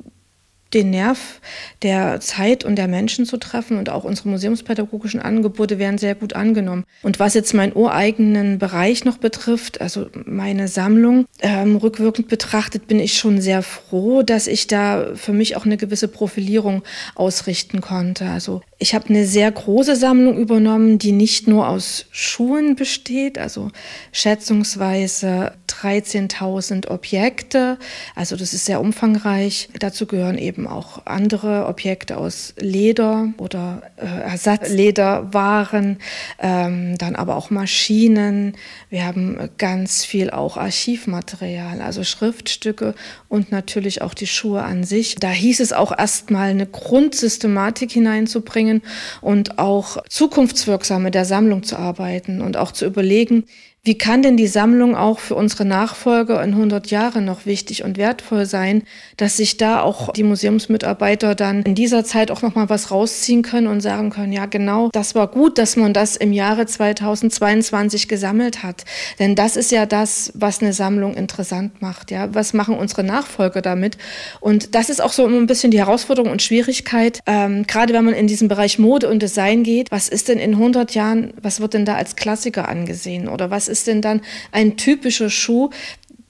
den Nerv der Zeit und der Menschen zu treffen und auch unsere museumspädagogischen Angebote werden sehr gut angenommen. Und was jetzt meinen ureigenen Bereich noch betrifft, also meine Sammlung, ähm, rückwirkend betrachtet, bin ich schon sehr froh, dass ich da für mich auch eine gewisse Profilierung ausrichten konnte. Also ich habe eine sehr große Sammlung übernommen, die nicht nur aus Schuhen besteht, also schätzungsweise 13.000 Objekte. Also das ist sehr umfangreich. Dazu gehören eben auch andere Objekte aus Leder oder äh, Ersatzlederwaren, ähm, dann aber auch Maschinen. Wir haben ganz viel auch Archivmaterial, also Schriftstücke und natürlich auch die Schuhe an sich. Da hieß es auch erstmal eine Grundsystematik hineinzubringen bringen und auch zukunftswirksam mit der Sammlung zu arbeiten und auch zu überlegen, wie kann denn die Sammlung auch für unsere Nachfolger in 100 Jahren noch wichtig und wertvoll sein, dass sich da auch die Museumsmitarbeiter dann in dieser Zeit auch noch mal was rausziehen können und sagen können, ja genau, das war gut, dass man das im Jahre 2022 gesammelt hat, denn das ist ja das, was eine Sammlung interessant macht, ja, was machen unsere Nachfolger damit? Und das ist auch so ein bisschen die Herausforderung und Schwierigkeit, ähm, gerade wenn man in diesen Bereich Mode und Design geht, was ist denn in 100 Jahren, was wird denn da als Klassiker angesehen? Oder was ist denn dann ein typischer Schuh,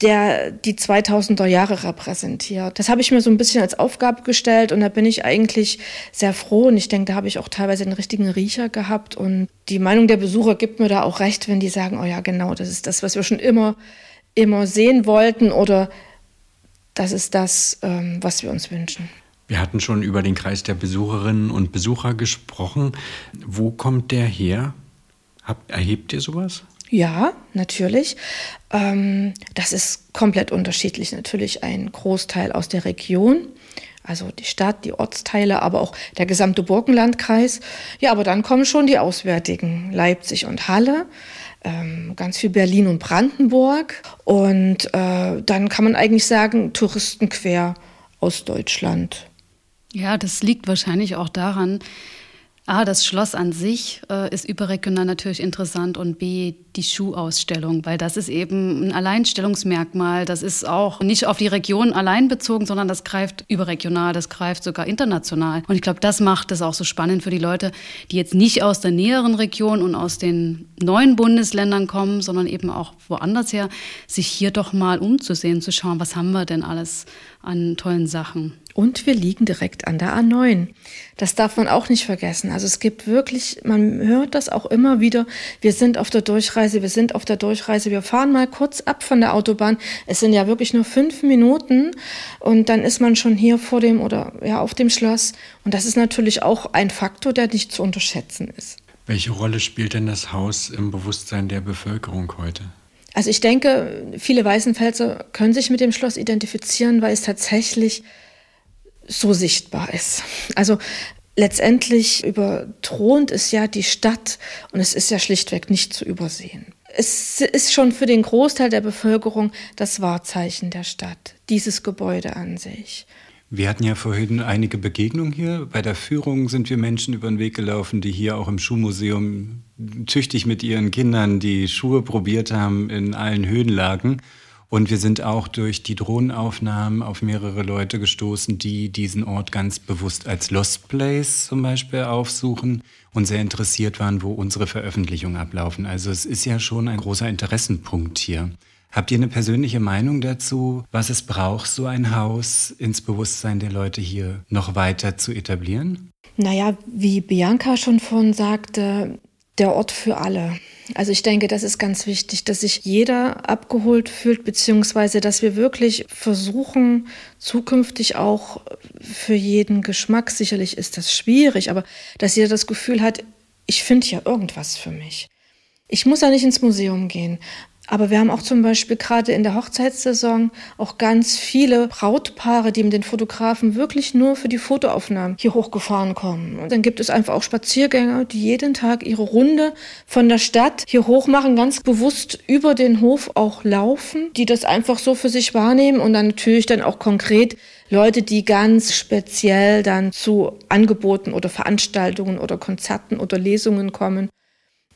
der die 2000er Jahre repräsentiert. Das habe ich mir so ein bisschen als Aufgabe gestellt und da bin ich eigentlich sehr froh und ich denke, da habe ich auch teilweise den richtigen Riecher gehabt und die Meinung der Besucher gibt mir da auch recht, wenn die sagen, oh ja, genau, das ist das, was wir schon immer, immer sehen wollten oder das ist das, ähm, was wir uns wünschen. Wir hatten schon über den Kreis der Besucherinnen und Besucher gesprochen. Wo kommt der her? Erhebt ihr sowas? Ja, natürlich. Ähm, das ist komplett unterschiedlich. Natürlich ein Großteil aus der Region, also die Stadt, die Ortsteile, aber auch der gesamte Burgenlandkreis. Ja, aber dann kommen schon die Auswärtigen, Leipzig und Halle. Ähm, ganz viel Berlin und Brandenburg. Und äh, dann kann man eigentlich sagen, Touristen quer aus Deutschland. Ja, das liegt wahrscheinlich auch daran, A, das Schloss an sich äh, ist überregional natürlich interessant und B, die Schuhausstellung, weil das ist eben ein Alleinstellungsmerkmal. Das ist auch nicht auf die Region allein bezogen, sondern das greift überregional, das greift sogar international. Und ich glaube, das macht es auch so spannend für die Leute, die jetzt nicht aus der näheren Region und aus den neuen Bundesländern kommen, sondern eben auch woanders her, sich hier doch mal umzusehen, zu schauen, was haben wir denn alles an tollen Sachen. Und wir liegen direkt an der A9. Das darf man auch nicht vergessen. Also es gibt wirklich, man hört das auch immer wieder, wir sind auf der Durchreise wir sind auf der Durchreise, wir fahren mal kurz ab von der Autobahn. Es sind ja wirklich nur fünf Minuten und dann ist man schon hier vor dem oder ja auf dem Schloss. Und das ist natürlich auch ein Faktor, der nicht zu unterschätzen ist. Welche Rolle spielt denn das Haus im Bewusstsein der Bevölkerung heute? Also ich denke, viele Weißenpfälzer können sich mit dem Schloss identifizieren, weil es tatsächlich so sichtbar ist. Also letztendlich überthront es ja die Stadt und es ist ja schlichtweg nicht zu übersehen. Es ist schon für den Großteil der Bevölkerung das Wahrzeichen der Stadt, dieses Gebäude an sich. Wir hatten ja vorhin einige Begegnungen hier. Bei der Führung sind wir Menschen über den Weg gelaufen, die hier auch im Schuhmuseum tüchtig mit ihren Kindern die Schuhe probiert haben in allen Höhenlagen. Und wir sind auch durch die Drohnenaufnahmen auf mehrere Leute gestoßen, die diesen Ort ganz bewusst als Lost Place zum Beispiel aufsuchen und sehr interessiert waren, wo unsere Veröffentlichungen ablaufen. Also es ist ja schon ein großer Interessenpunkt hier. Habt ihr eine persönliche Meinung dazu, was es braucht, so ein Haus ins Bewusstsein der Leute hier noch weiter zu etablieren? Naja, wie Bianca schon vorhin sagte, der Ort für alle. Also ich denke, das ist ganz wichtig, dass sich jeder abgeholt fühlt, beziehungsweise dass wir wirklich versuchen, zukünftig auch für jeden Geschmack, sicherlich ist das schwierig, aber dass jeder das Gefühl hat, ich finde ja irgendwas für mich. Ich muss ja nicht ins Museum gehen, aber wir haben auch zum Beispiel gerade in der Hochzeitssaison auch ganz viele Brautpaare, die mit den Fotografen wirklich nur für die Fotoaufnahmen hier hochgefahren kommen. Und dann gibt es einfach auch Spaziergänger, die jeden Tag ihre Runde von der Stadt hier hoch machen, ganz bewusst über den Hof auch laufen, die das einfach so für sich wahrnehmen und dann natürlich dann auch konkret Leute, die ganz speziell dann zu Angeboten oder Veranstaltungen oder Konzerten oder Lesungen kommen.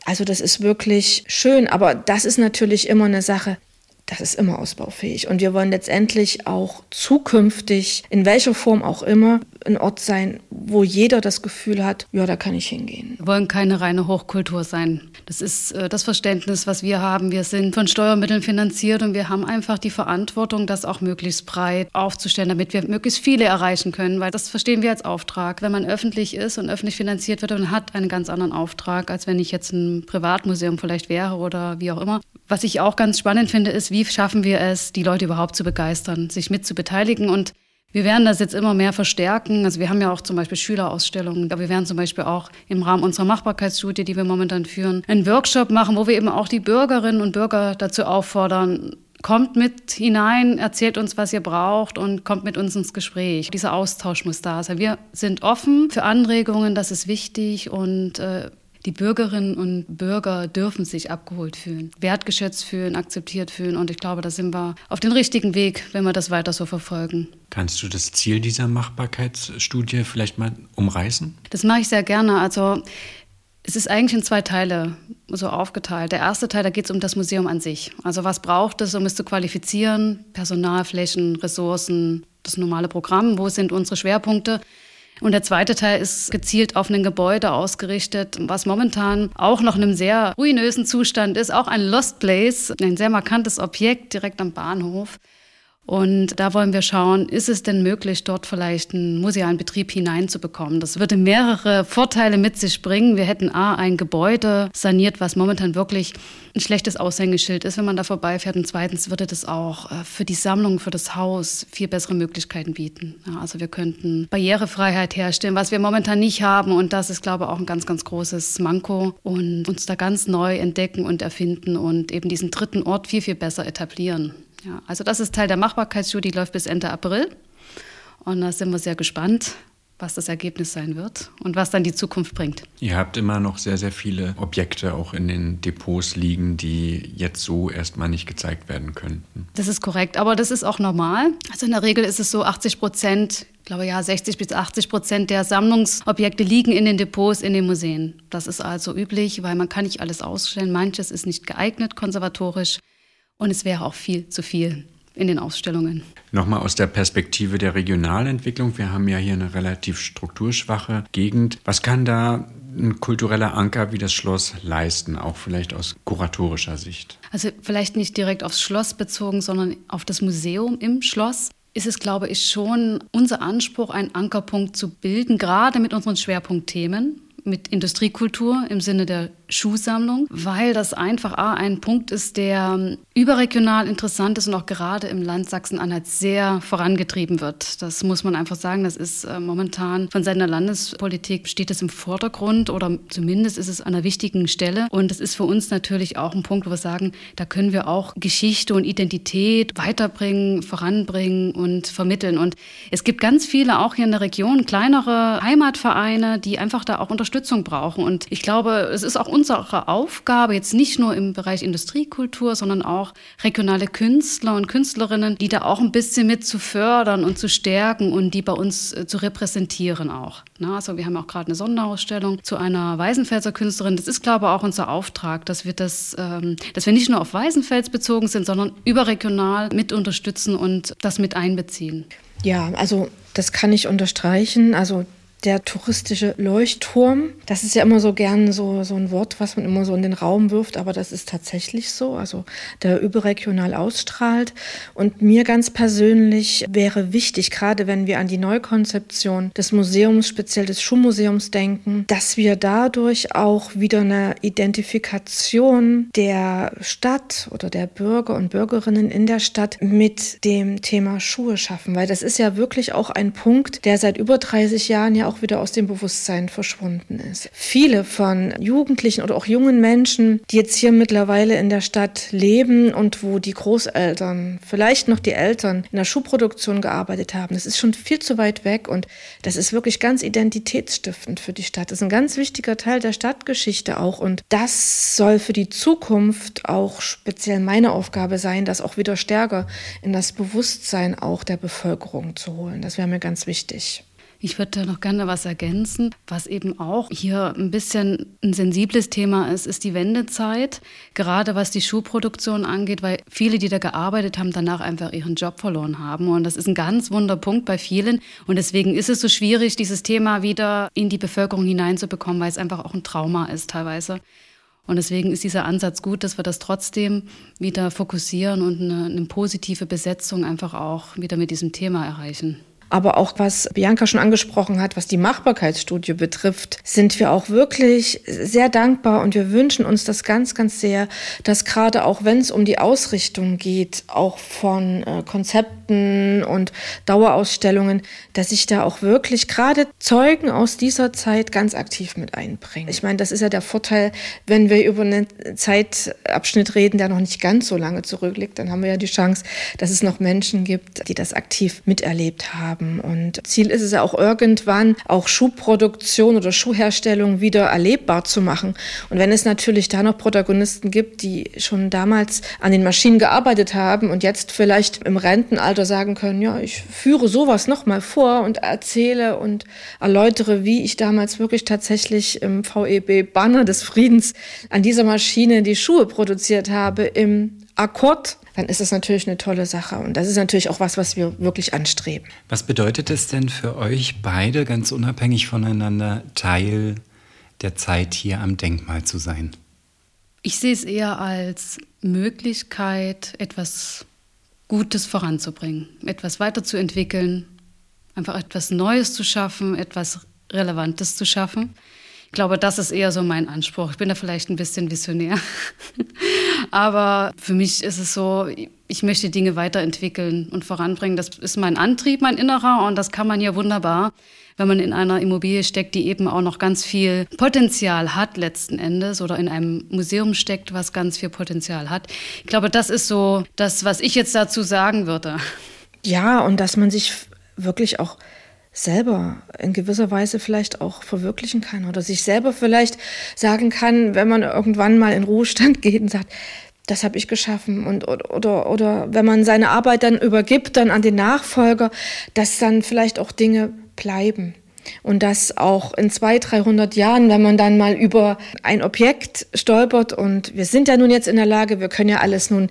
Also das ist wirklich schön, aber das ist natürlich immer eine Sache, das ist immer ausbaufähig. Und wir wollen letztendlich auch zukünftig, in welcher Form auch immer, ein Ort sein, wo jeder das Gefühl hat, ja, da kann ich hingehen. Wir wollen keine reine Hochkultur sein. Das ist äh, das Verständnis, was wir haben. Wir sind von Steuermitteln finanziert und wir haben einfach die Verantwortung, das auch möglichst breit aufzustellen, damit wir möglichst viele erreichen können, weil das verstehen wir als Auftrag. Wenn man öffentlich ist und öffentlich finanziert wird, dann hat einen ganz anderen Auftrag, als wenn ich jetzt ein Privatmuseum vielleicht wäre oder wie auch immer. Was ich auch ganz spannend finde, ist, wie schaffen wir es, die Leute überhaupt zu begeistern, sich mit zu beteiligen und wir werden das jetzt immer mehr verstärken. Also wir haben ja auch zum Beispiel Schülerausstellungen. Wir werden zum Beispiel auch im Rahmen unserer Machbarkeitsstudie, die wir momentan führen, einen Workshop machen, wo wir eben auch die Bürgerinnen und Bürger dazu auffordern, kommt mit hinein, erzählt uns, was ihr braucht und kommt mit uns ins Gespräch. Dieser Austausch muss da sein. Wir sind offen für Anregungen, das ist wichtig und äh, die Bürgerinnen und Bürger dürfen sich abgeholt fühlen, wertgeschätzt fühlen, akzeptiert fühlen. Und ich glaube, da sind wir auf dem richtigen Weg, wenn wir das weiter so verfolgen. Kannst du das Ziel dieser Machbarkeitsstudie vielleicht mal umreißen? Das mache ich sehr gerne. Also es ist eigentlich in zwei Teile so aufgeteilt. Der erste Teil, da geht es um das Museum an sich. Also was braucht es, um es zu qualifizieren? Personalflächen, Ressourcen, das normale Programm, wo sind unsere Schwerpunkte? Und der zweite Teil ist gezielt auf ein Gebäude ausgerichtet, was momentan auch noch in einem sehr ruinösen Zustand ist. Auch ein Lost Place, ein sehr markantes Objekt direkt am Bahnhof. Und da wollen wir schauen, ist es denn möglich, dort vielleicht einen musealen Betrieb hineinzubekommen? Das würde mehrere Vorteile mit sich bringen. Wir hätten A, ein Gebäude saniert, was momentan wirklich ein schlechtes Aushängeschild ist, wenn man da vorbeifährt. Und zweitens würde das auch äh, für die Sammlung, für das Haus viel bessere Möglichkeiten bieten. Ja, also wir könnten Barrierefreiheit herstellen, was wir momentan nicht haben. Und das ist, glaube ich, auch ein ganz, ganz großes Manko. Und uns da ganz neu entdecken und erfinden und eben diesen dritten Ort viel, viel besser etablieren. Ja, also das ist Teil der Machbarkeitsstudie, die läuft bis Ende April. Und da sind wir sehr gespannt, was das Ergebnis sein wird und was dann die Zukunft bringt. Ihr habt immer noch sehr, sehr viele Objekte auch in den Depots liegen, die jetzt so erstmal nicht gezeigt werden könnten. Das ist korrekt, aber das ist auch normal. Also in der Regel ist es so, 80 Prozent, ich glaube ja, 60 bis 80 Prozent der Sammlungsobjekte liegen in den Depots, in den Museen. Das ist also üblich, weil man kann nicht alles ausstellen. Manches ist nicht geeignet konservatorisch. Und es wäre auch viel zu viel in den Ausstellungen. Nochmal aus der Perspektive der Regionalentwicklung. Wir haben ja hier eine relativ strukturschwache Gegend. Was kann da ein kultureller Anker wie das Schloss leisten, auch vielleicht aus kuratorischer Sicht? Also vielleicht nicht direkt aufs Schloss bezogen, sondern auf das Museum im Schloss ist es, glaube ich, schon unser Anspruch, einen Ankerpunkt zu bilden, gerade mit unseren Schwerpunktthemen mit Industriekultur im Sinne der Schuhsammlung, weil das einfach A, ein Punkt ist, der ähm, überregional interessant ist und auch gerade im Land Sachsen-Anhalt sehr vorangetrieben wird. Das muss man einfach sagen. Das ist äh, momentan von seiner Landespolitik steht es im Vordergrund oder zumindest ist es an einer wichtigen Stelle. Und das ist für uns natürlich auch ein Punkt, wo wir sagen, da können wir auch Geschichte und Identität weiterbringen, voranbringen und vermitteln. Und es gibt ganz viele auch hier in der Region kleinere Heimatvereine, die einfach da auch Unterstützung brauchen. Und ich glaube, es ist auch unsere Aufgabe, jetzt nicht nur im Bereich Industriekultur, sondern auch regionale Künstler und Künstlerinnen, die da auch ein bisschen mit zu fördern und zu stärken und die bei uns äh, zu repräsentieren auch. Na, also wir haben auch gerade eine Sonderausstellung zu einer Weißenfelser Künstlerin. Das ist, glaube ich, auch unser Auftrag, dass wir das, ähm, dass wir nicht nur auf Weißenfels bezogen sind, sondern überregional mit unterstützen und das mit einbeziehen. Ja, also das kann ich unterstreichen. Also der touristische Leuchtturm. Das ist ja immer so gern so, so ein Wort, was man immer so in den Raum wirft, aber das ist tatsächlich so, also der überregional ausstrahlt. Und mir ganz persönlich wäre wichtig, gerade wenn wir an die Neukonzeption des Museums, speziell des Schuhmuseums denken, dass wir dadurch auch wieder eine Identifikation der Stadt oder der Bürger und Bürgerinnen in der Stadt mit dem Thema Schuhe schaffen, weil das ist ja wirklich auch ein Punkt, der seit über 30 Jahren ja auch wieder aus dem Bewusstsein verschwunden ist. Viele von Jugendlichen oder auch jungen Menschen, die jetzt hier mittlerweile in der Stadt leben und wo die Großeltern, vielleicht noch die Eltern in der Schuhproduktion gearbeitet haben, das ist schon viel zu weit weg und das ist wirklich ganz identitätsstiftend für die Stadt. Das ist ein ganz wichtiger Teil der Stadtgeschichte auch und das soll für die Zukunft auch speziell meine Aufgabe sein, das auch wieder stärker in das Bewusstsein auch der Bevölkerung zu holen. Das wäre mir ganz wichtig. Ich würde noch gerne was ergänzen, was eben auch hier ein bisschen ein sensibles Thema ist, ist die Wendezeit, gerade was die Schuhproduktion angeht, weil viele, die da gearbeitet haben, danach einfach ihren Job verloren haben. Und das ist ein ganz wunder Punkt bei vielen. Und deswegen ist es so schwierig, dieses Thema wieder in die Bevölkerung hineinzubekommen, weil es einfach auch ein Trauma ist teilweise. Und deswegen ist dieser Ansatz gut, dass wir das trotzdem wieder fokussieren und eine, eine positive Besetzung einfach auch wieder mit diesem Thema erreichen. Aber auch was Bianca schon angesprochen hat, was die Machbarkeitsstudie betrifft, sind wir auch wirklich sehr dankbar und wir wünschen uns das ganz, ganz sehr, dass gerade auch wenn es um die Ausrichtung geht, auch von äh, Konzepten und Dauerausstellungen, dass sich da auch wirklich gerade Zeugen aus dieser Zeit ganz aktiv mit einbringen. Ich meine, das ist ja der Vorteil, wenn wir über einen Zeitabschnitt reden, der noch nicht ganz so lange zurückliegt, dann haben wir ja die Chance, dass es noch Menschen gibt, die das aktiv miterlebt haben. Und Ziel ist es ja auch irgendwann, auch Schuhproduktion oder Schuhherstellung wieder erlebbar zu machen. Und wenn es natürlich da noch Protagonisten gibt, die schon damals an den Maschinen gearbeitet haben und jetzt vielleicht im Rentenalter sagen können, ja, ich führe sowas nochmal vor und erzähle und erläutere, wie ich damals wirklich tatsächlich im VEB Banner des Friedens an dieser Maschine die Schuhe produziert habe im Akkord dann ist das natürlich eine tolle Sache. Und das ist natürlich auch was, was wir wirklich anstreben. Was bedeutet es denn für euch beide, ganz unabhängig voneinander, Teil der Zeit hier am Denkmal zu sein? Ich sehe es eher als Möglichkeit, etwas Gutes voranzubringen, etwas weiterzuentwickeln, einfach etwas Neues zu schaffen, etwas Relevantes zu schaffen. Ich glaube, das ist eher so mein Anspruch. Ich bin da vielleicht ein bisschen visionär. Aber für mich ist es so, ich möchte Dinge weiterentwickeln und voranbringen. Das ist mein Antrieb, mein innerer. Und das kann man ja wunderbar, wenn man in einer Immobilie steckt, die eben auch noch ganz viel Potenzial hat letzten Endes oder in einem Museum steckt, was ganz viel Potenzial hat. Ich glaube, das ist so das, was ich jetzt dazu sagen würde. Ja, und dass man sich wirklich auch selber in gewisser Weise vielleicht auch verwirklichen kann oder sich selber vielleicht sagen kann, wenn man irgendwann mal in Ruhestand geht und sagt, das habe ich geschaffen und oder, oder oder wenn man seine Arbeit dann übergibt dann an den Nachfolger, dass dann vielleicht auch Dinge bleiben und dass auch in zwei, 300 Jahren, wenn man dann mal über ein Objekt stolpert und wir sind ja nun jetzt in der Lage, wir können ja alles nun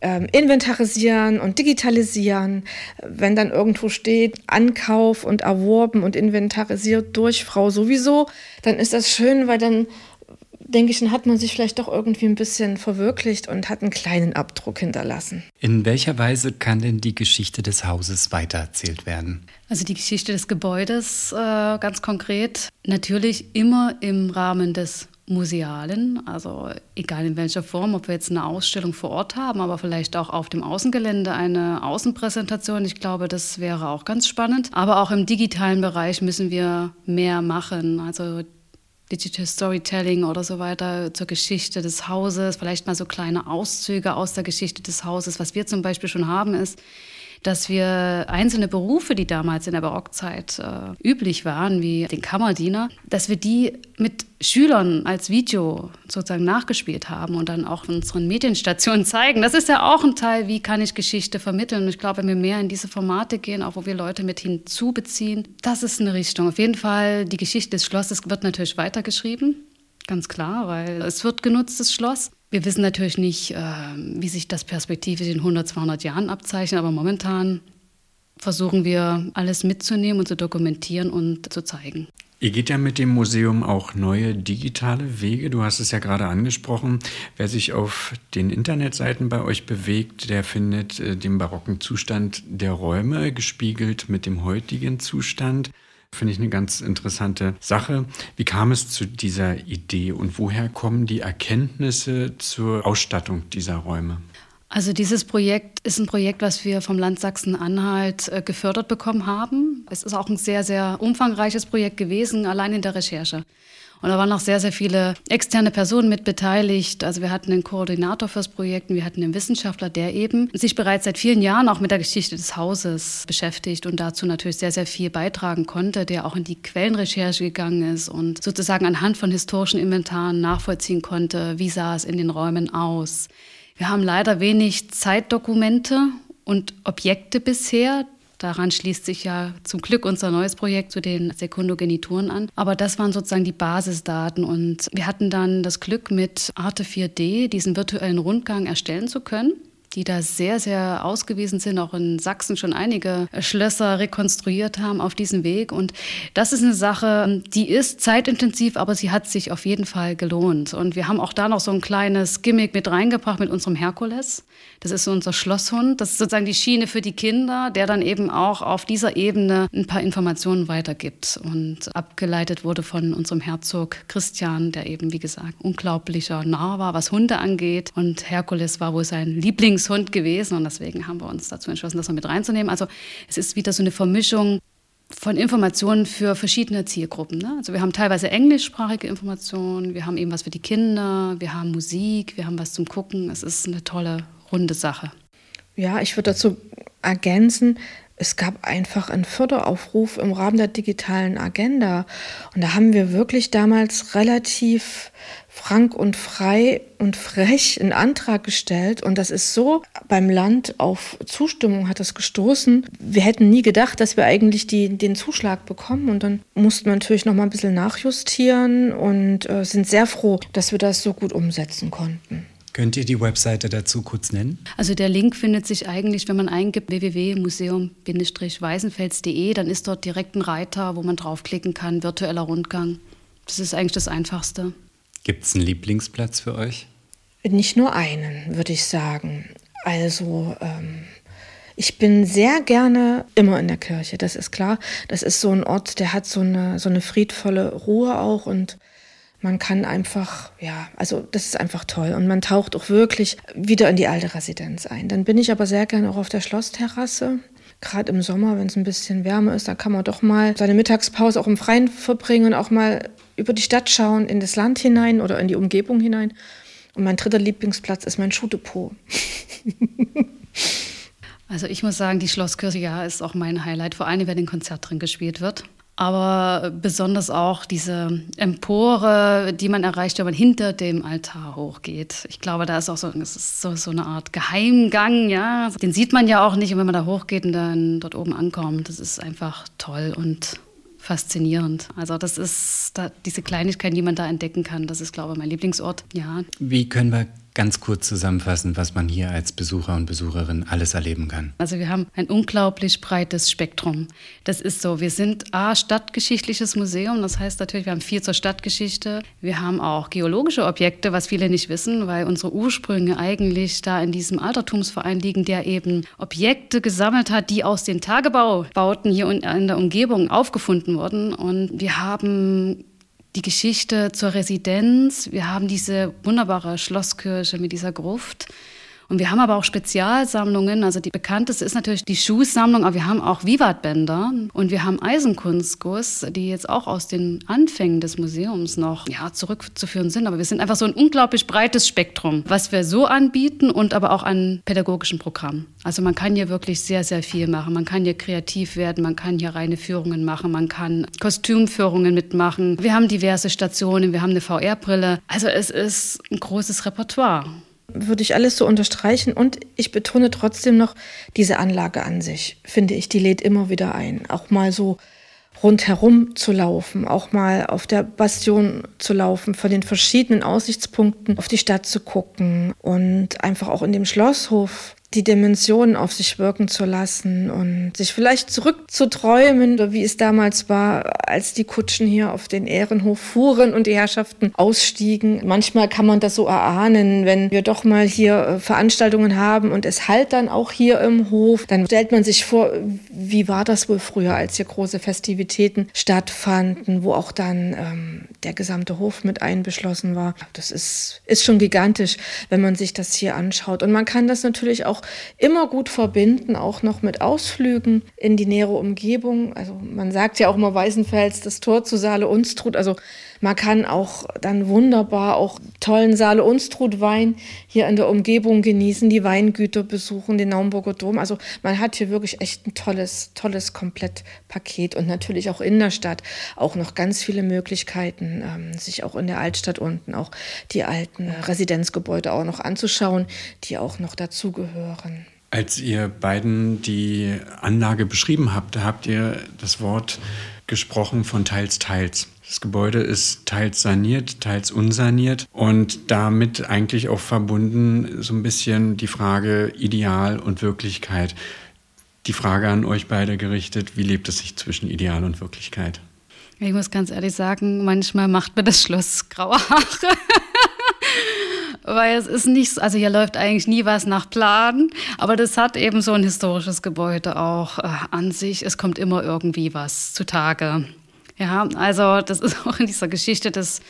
ähm, inventarisieren und digitalisieren. Wenn dann irgendwo steht, Ankauf und erworben und inventarisiert durch Frau sowieso, dann ist das schön, weil dann denke ich, dann hat man sich vielleicht doch irgendwie ein bisschen verwirklicht und hat einen kleinen Abdruck hinterlassen. In welcher Weise kann denn die Geschichte des Hauses weitererzählt werden? Also die Geschichte des Gebäudes äh, ganz konkret natürlich immer im Rahmen des Musealen, also egal in welcher Form, ob wir jetzt eine Ausstellung vor Ort haben, aber vielleicht auch auf dem Außengelände eine Außenpräsentation. Ich glaube, das wäre auch ganz spannend. Aber auch im digitalen Bereich müssen wir mehr machen. Also Digital Storytelling oder so weiter zur Geschichte des Hauses, vielleicht mal so kleine Auszüge aus der Geschichte des Hauses. Was wir zum Beispiel schon haben, ist, dass wir einzelne Berufe, die damals in der Barockzeit äh, üblich waren, wie den Kammerdiener, dass wir die mit Schülern als Video sozusagen nachgespielt haben und dann auch unseren Medienstationen zeigen. Das ist ja auch ein Teil, wie kann ich Geschichte vermitteln. Ich glaube, wenn wir mehr in diese Formate gehen, auch wo wir Leute mit hinzubeziehen, das ist eine Richtung. Auf jeden Fall, die Geschichte des Schlosses wird natürlich weitergeschrieben. Ganz klar, weil es wird genutzt, das Schloss. Wir wissen natürlich nicht, äh, wie sich das perspektivisch in 100, 200 Jahren abzeichnet, aber momentan versuchen wir alles mitzunehmen und zu dokumentieren und zu zeigen. Ihr geht ja mit dem Museum auch neue digitale Wege. Du hast es ja gerade angesprochen. Wer sich auf den Internetseiten bei euch bewegt, der findet äh, den barocken Zustand der Räume gespiegelt mit dem heutigen Zustand. Finde ich eine ganz interessante Sache. Wie kam es zu dieser Idee und woher kommen die Erkenntnisse zur Ausstattung dieser Räume? Also dieses Projekt ist ein Projekt, was wir vom Land Sachsen-Anhalt äh, gefördert bekommen haben. Es ist auch ein sehr, sehr umfangreiches Projekt gewesen, allein in der Recherche. Und da waren auch sehr, sehr viele externe Personen mit beteiligt. Also wir hatten einen Koordinator fürs Projekt und wir hatten einen Wissenschaftler, der eben sich bereits seit vielen Jahren auch mit der Geschichte des Hauses beschäftigt und dazu natürlich sehr, sehr viel beitragen konnte, der auch in die Quellenrecherche gegangen ist und sozusagen anhand von historischen Inventaren nachvollziehen konnte, wie sah es in den Räumen aus wir haben leider wenig Zeitdokumente und Objekte bisher. Daran schließt sich ja zum Glück unser neues Projekt zu den Sekundogenituren an. Aber das waren sozusagen die Basisdaten. Und wir hatten dann das Glück, mit Arte 4D diesen virtuellen Rundgang erstellen zu können die da sehr, sehr ausgewiesen sind, auch in Sachsen schon einige Schlösser rekonstruiert haben auf diesem Weg. Und das ist eine Sache, die ist zeitintensiv, aber sie hat sich auf jeden Fall gelohnt. Und wir haben auch da noch so ein kleines Gimmick mit reingebracht mit unserem Herkules. Das ist so unser Schlosshund. Das ist sozusagen die Schiene für die Kinder, der dann eben auch auf dieser Ebene ein paar Informationen weitergibt und abgeleitet wurde von unserem Herzog Christian, der eben, wie gesagt, unglaublicher Narr war, was Hunde angeht. Und Herkules war wohl sein Lieblings Lieblingshund gewesen und deswegen haben wir uns dazu entschlossen, das noch mit reinzunehmen. Also es ist wieder so eine Vermischung von Informationen für verschiedene Zielgruppen. Ne? Also wir haben teilweise englischsprachige Informationen, wir haben eben was für die Kinder, wir haben Musik, wir haben was zum Gucken. Es ist eine tolle, runde Sache. Ja, ich würde dazu ergänzen, es gab einfach einen Förderaufruf im Rahmen der digitalen Agenda. Und da haben wir wirklich damals relativ frank und frei und frech einen Antrag gestellt. Und das ist so beim Land auf Zustimmung hat das gestoßen. Wir hätten nie gedacht, dass wir eigentlich die, den Zuschlag bekommen. Und dann mussten wir natürlich noch mal ein bisschen nachjustieren und äh, sind sehr froh, dass wir das so gut umsetzen konnten. Könnt ihr die Webseite dazu kurz nennen? Also der Link findet sich eigentlich, wenn man eingibt www.museum-weißenfels.de, dann ist dort direkt ein Reiter, wo man draufklicken kann, virtueller Rundgang. Das ist eigentlich das Einfachste. Gibt es einen Lieblingsplatz für euch? Nicht nur einen, würde ich sagen. Also ähm, ich bin sehr gerne immer in der Kirche, das ist klar. Das ist so ein Ort, der hat so eine, so eine friedvolle Ruhe auch und man kann einfach, ja, also das ist einfach toll. Und man taucht auch wirklich wieder in die alte Residenz ein. Dann bin ich aber sehr gerne auch auf der Schlossterrasse. Gerade im Sommer, wenn es ein bisschen wärmer ist, da kann man doch mal seine Mittagspause auch im Freien verbringen und auch mal über die Stadt schauen, in das Land hinein oder in die Umgebung hinein. Und mein dritter Lieblingsplatz ist mein Schuhdepot. also ich muss sagen, die Schlosskirche ja, ist auch mein Highlight, vor allem wenn ein Konzert drin gespielt wird aber besonders auch diese Empore, die man erreicht, wenn man hinter dem Altar hochgeht. Ich glaube, da ist auch so, ist so, so eine Art Geheimgang, ja. Den sieht man ja auch nicht, und wenn man da hochgeht und dann dort oben ankommt, das ist einfach toll und faszinierend. Also das ist da, diese Kleinigkeit, die man da entdecken kann, das ist, glaube ich, mein Lieblingsort. Ja. Wie können wir ganz kurz zusammenfassen, was man hier als Besucher und Besucherin alles erleben kann? Also wir haben ein unglaublich breites Spektrum. Das ist so, wir sind A, stadtgeschichtliches Museum, das heißt natürlich, wir haben viel zur Stadtgeschichte. Wir haben auch geologische Objekte, was viele nicht wissen, weil unsere Ursprünge eigentlich da in diesem Altertumsverein liegen, der eben Objekte gesammelt hat, die aus den Tagebaubauten hier in der Umgebung aufgefunden wurden. Und wir haben die Geschichte zur Residenz. Wir haben diese wunderbare Schlosskirche mit dieser Gruft. Und wir haben aber auch Spezialsammlungen. Also die bekannteste ist natürlich die Schuhsammlung, aber wir haben auch Vivatbänder und wir haben Eisenkunstguss, die jetzt auch aus den Anfängen des Museums noch ja, zurückzuführen sind. Aber wir sind einfach so ein unglaublich breites Spektrum, was wir so anbieten und aber auch an pädagogischen Programmen. Also man kann hier wirklich sehr, sehr viel machen. Man kann hier kreativ werden, man kann hier reine Führungen machen, man kann Kostümführungen mitmachen. Wir haben diverse Stationen, wir haben eine VR-Brille. Also es ist ein großes Repertoire würde ich alles so unterstreichen. Und ich betone trotzdem noch, diese Anlage an sich, finde ich, die lädt immer wieder ein. Auch mal so rundherum zu laufen, auch mal auf der Bastion zu laufen, von den verschiedenen Aussichtspunkten auf die Stadt zu gucken und einfach auch in dem Schlosshof die Dimensionen auf sich wirken zu lassen und sich vielleicht zurückzuträumen, wie es damals war, als die Kutschen hier auf den Ehrenhof fuhren und die Herrschaften ausstiegen. Manchmal kann man das so erahnen, wenn wir doch mal hier äh, Veranstaltungen haben und es halt dann auch hier im Hof, dann stellt man sich vor, wie war das wohl früher, als hier große Festivitäten stattfanden, wo auch dann ähm, der gesamte Hof mit einbeschlossen war. Das ist, ist schon gigantisch, wenn man sich das hier anschaut. Und man kann das natürlich auch immer gut verbinden, auch noch mit Ausflügen in die nähere Umgebung. Also man sagt ja auch immer Weißenfels, das Tor zu Saale Unstrut. Also man kann auch dann wunderbar auch tollen Saale Unstrut Wein hier in der Umgebung genießen, die Weingüter besuchen, den Naumburger Dom. Also man hat hier wirklich echt ein tolles, tolles Komplettpaket und natürlich auch in der Stadt auch noch ganz viele Möglichkeiten, ähm, sich auch in der Altstadt unten auch die alten Residenzgebäude auch noch anzuschauen, die auch noch dazugehören. Als ihr beiden die Anlage beschrieben habt, habt ihr das Wort gesprochen von teils, teils. Das Gebäude ist teils saniert, teils unsaniert und damit eigentlich auch verbunden so ein bisschen die Frage Ideal und Wirklichkeit. Die Frage an euch beide gerichtet, wie lebt es sich zwischen Ideal und Wirklichkeit? Ich muss ganz ehrlich sagen, manchmal macht mir das Schloss graue Haare. Weil es ist nicht, also hier läuft eigentlich nie was nach Plan, aber das hat eben so ein historisches Gebäude auch äh, an sich. Es kommt immer irgendwie was zutage. Ja, also das ist auch in dieser Geschichte des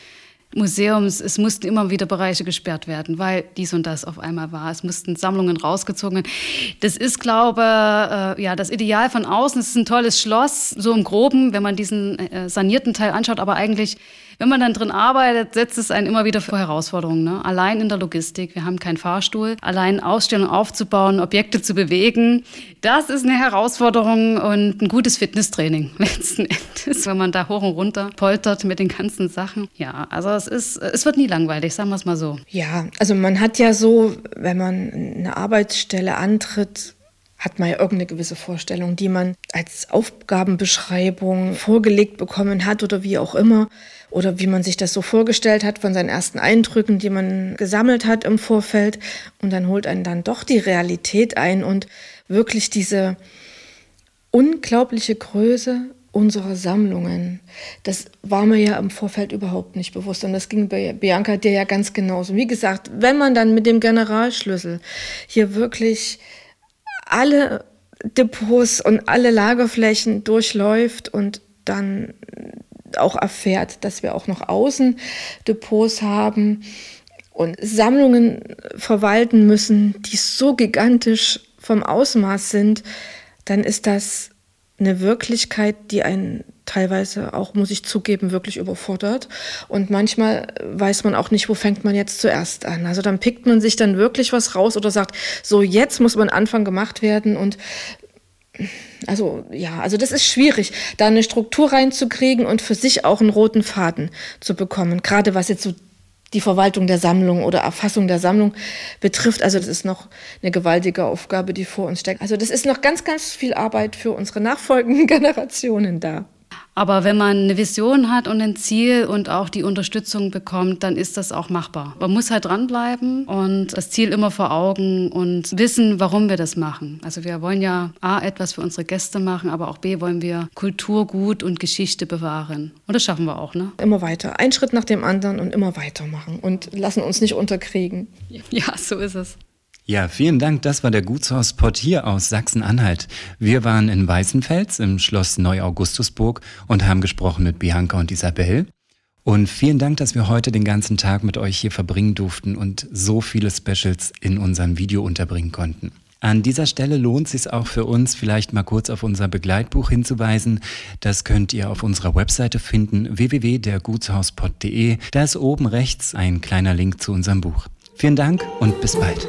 Museums, es mussten immer wieder Bereiche gesperrt werden, weil dies und das auf einmal war. Es mussten Sammlungen rausgezogen werden. Das ist, glaube äh, ja, das Ideal von außen. Es ist ein tolles Schloss, so im Groben, wenn man diesen äh, sanierten Teil anschaut, aber eigentlich wenn man dann drin arbeitet, setzt es einen immer wieder vor Herausforderungen. Ne? Allein in der Logistik, wir haben keinen Fahrstuhl, allein Ausstellungen aufzubauen, Objekte zu bewegen, das ist eine Herausforderung und ein gutes Fitnesstraining letzten Endes, wenn man da hoch und runter poltert mit den ganzen Sachen. Ja, also es ist, es wird nie langweilig, sagen wir es mal so. Ja, also man hat ja so, wenn man eine Arbeitsstelle antritt, hat man ja irgendeine gewisse Vorstellung, die man als Aufgabenbeschreibung vorgelegt bekommen hat oder wie auch immer oder wie man sich das so vorgestellt hat von seinen ersten Eindrücken, die man gesammelt hat im Vorfeld. Und dann holt einen dann doch die Realität ein und wirklich diese unglaubliche Größe unserer Sammlungen. Das war mir ja im Vorfeld überhaupt nicht bewusst. Und das ging bei Bianca dir ja ganz genauso. Wie gesagt, wenn man dann mit dem Generalschlüssel hier wirklich alle Depots und alle Lagerflächen durchläuft und dann auch erfährt, dass wir auch noch Außendepots haben und Sammlungen verwalten müssen, die so gigantisch vom Ausmaß sind, dann ist das eine Wirklichkeit, die einen teilweise auch, muss ich zugeben, wirklich überfordert. Und manchmal weiß man auch nicht, wo fängt man jetzt zuerst an. Also dann pickt man sich dann wirklich was raus oder sagt, so jetzt muss man Anfang gemacht werden und also ja, also das ist schwierig, da eine Struktur reinzukriegen und für sich auch einen roten Faden zu bekommen. Gerade was jetzt so die Verwaltung der Sammlung oder Erfassung der Sammlung betrifft. Also das ist noch eine gewaltige Aufgabe, die vor uns steckt. Also das ist noch ganz, ganz viel Arbeit für unsere nachfolgenden Generationen da. Aber wenn man eine Vision hat und ein Ziel und auch die Unterstützung bekommt, dann ist das auch machbar. Man muss halt dranbleiben und das Ziel immer vor Augen und wissen, warum wir das machen. Also wir wollen ja A, etwas für unsere Gäste machen, aber auch B, wollen wir Kulturgut und Geschichte bewahren. Und das schaffen wir auch, ne? Immer weiter. Ein Schritt nach dem anderen und immer weitermachen und lassen uns nicht unterkriegen. Ja, so ist es. Ja, vielen Dank. Das war der Gutshauspott hier aus Sachsen-Anhalt. Wir waren in Weißenfels im Schloss Neu-Augustusburg und haben gesprochen mit Bianca und Isabel. Und vielen Dank, dass wir heute den ganzen Tag mit euch hier verbringen durften und so viele Specials in unserem Video unterbringen konnten. An dieser Stelle lohnt es sich auch für uns, vielleicht mal kurz auf unser Begleitbuch hinzuweisen. Das könnt ihr auf unserer Webseite finden, www.dergutshauspod.de. Da ist oben rechts ein kleiner Link zu unserem Buch. Vielen Dank und bis bald.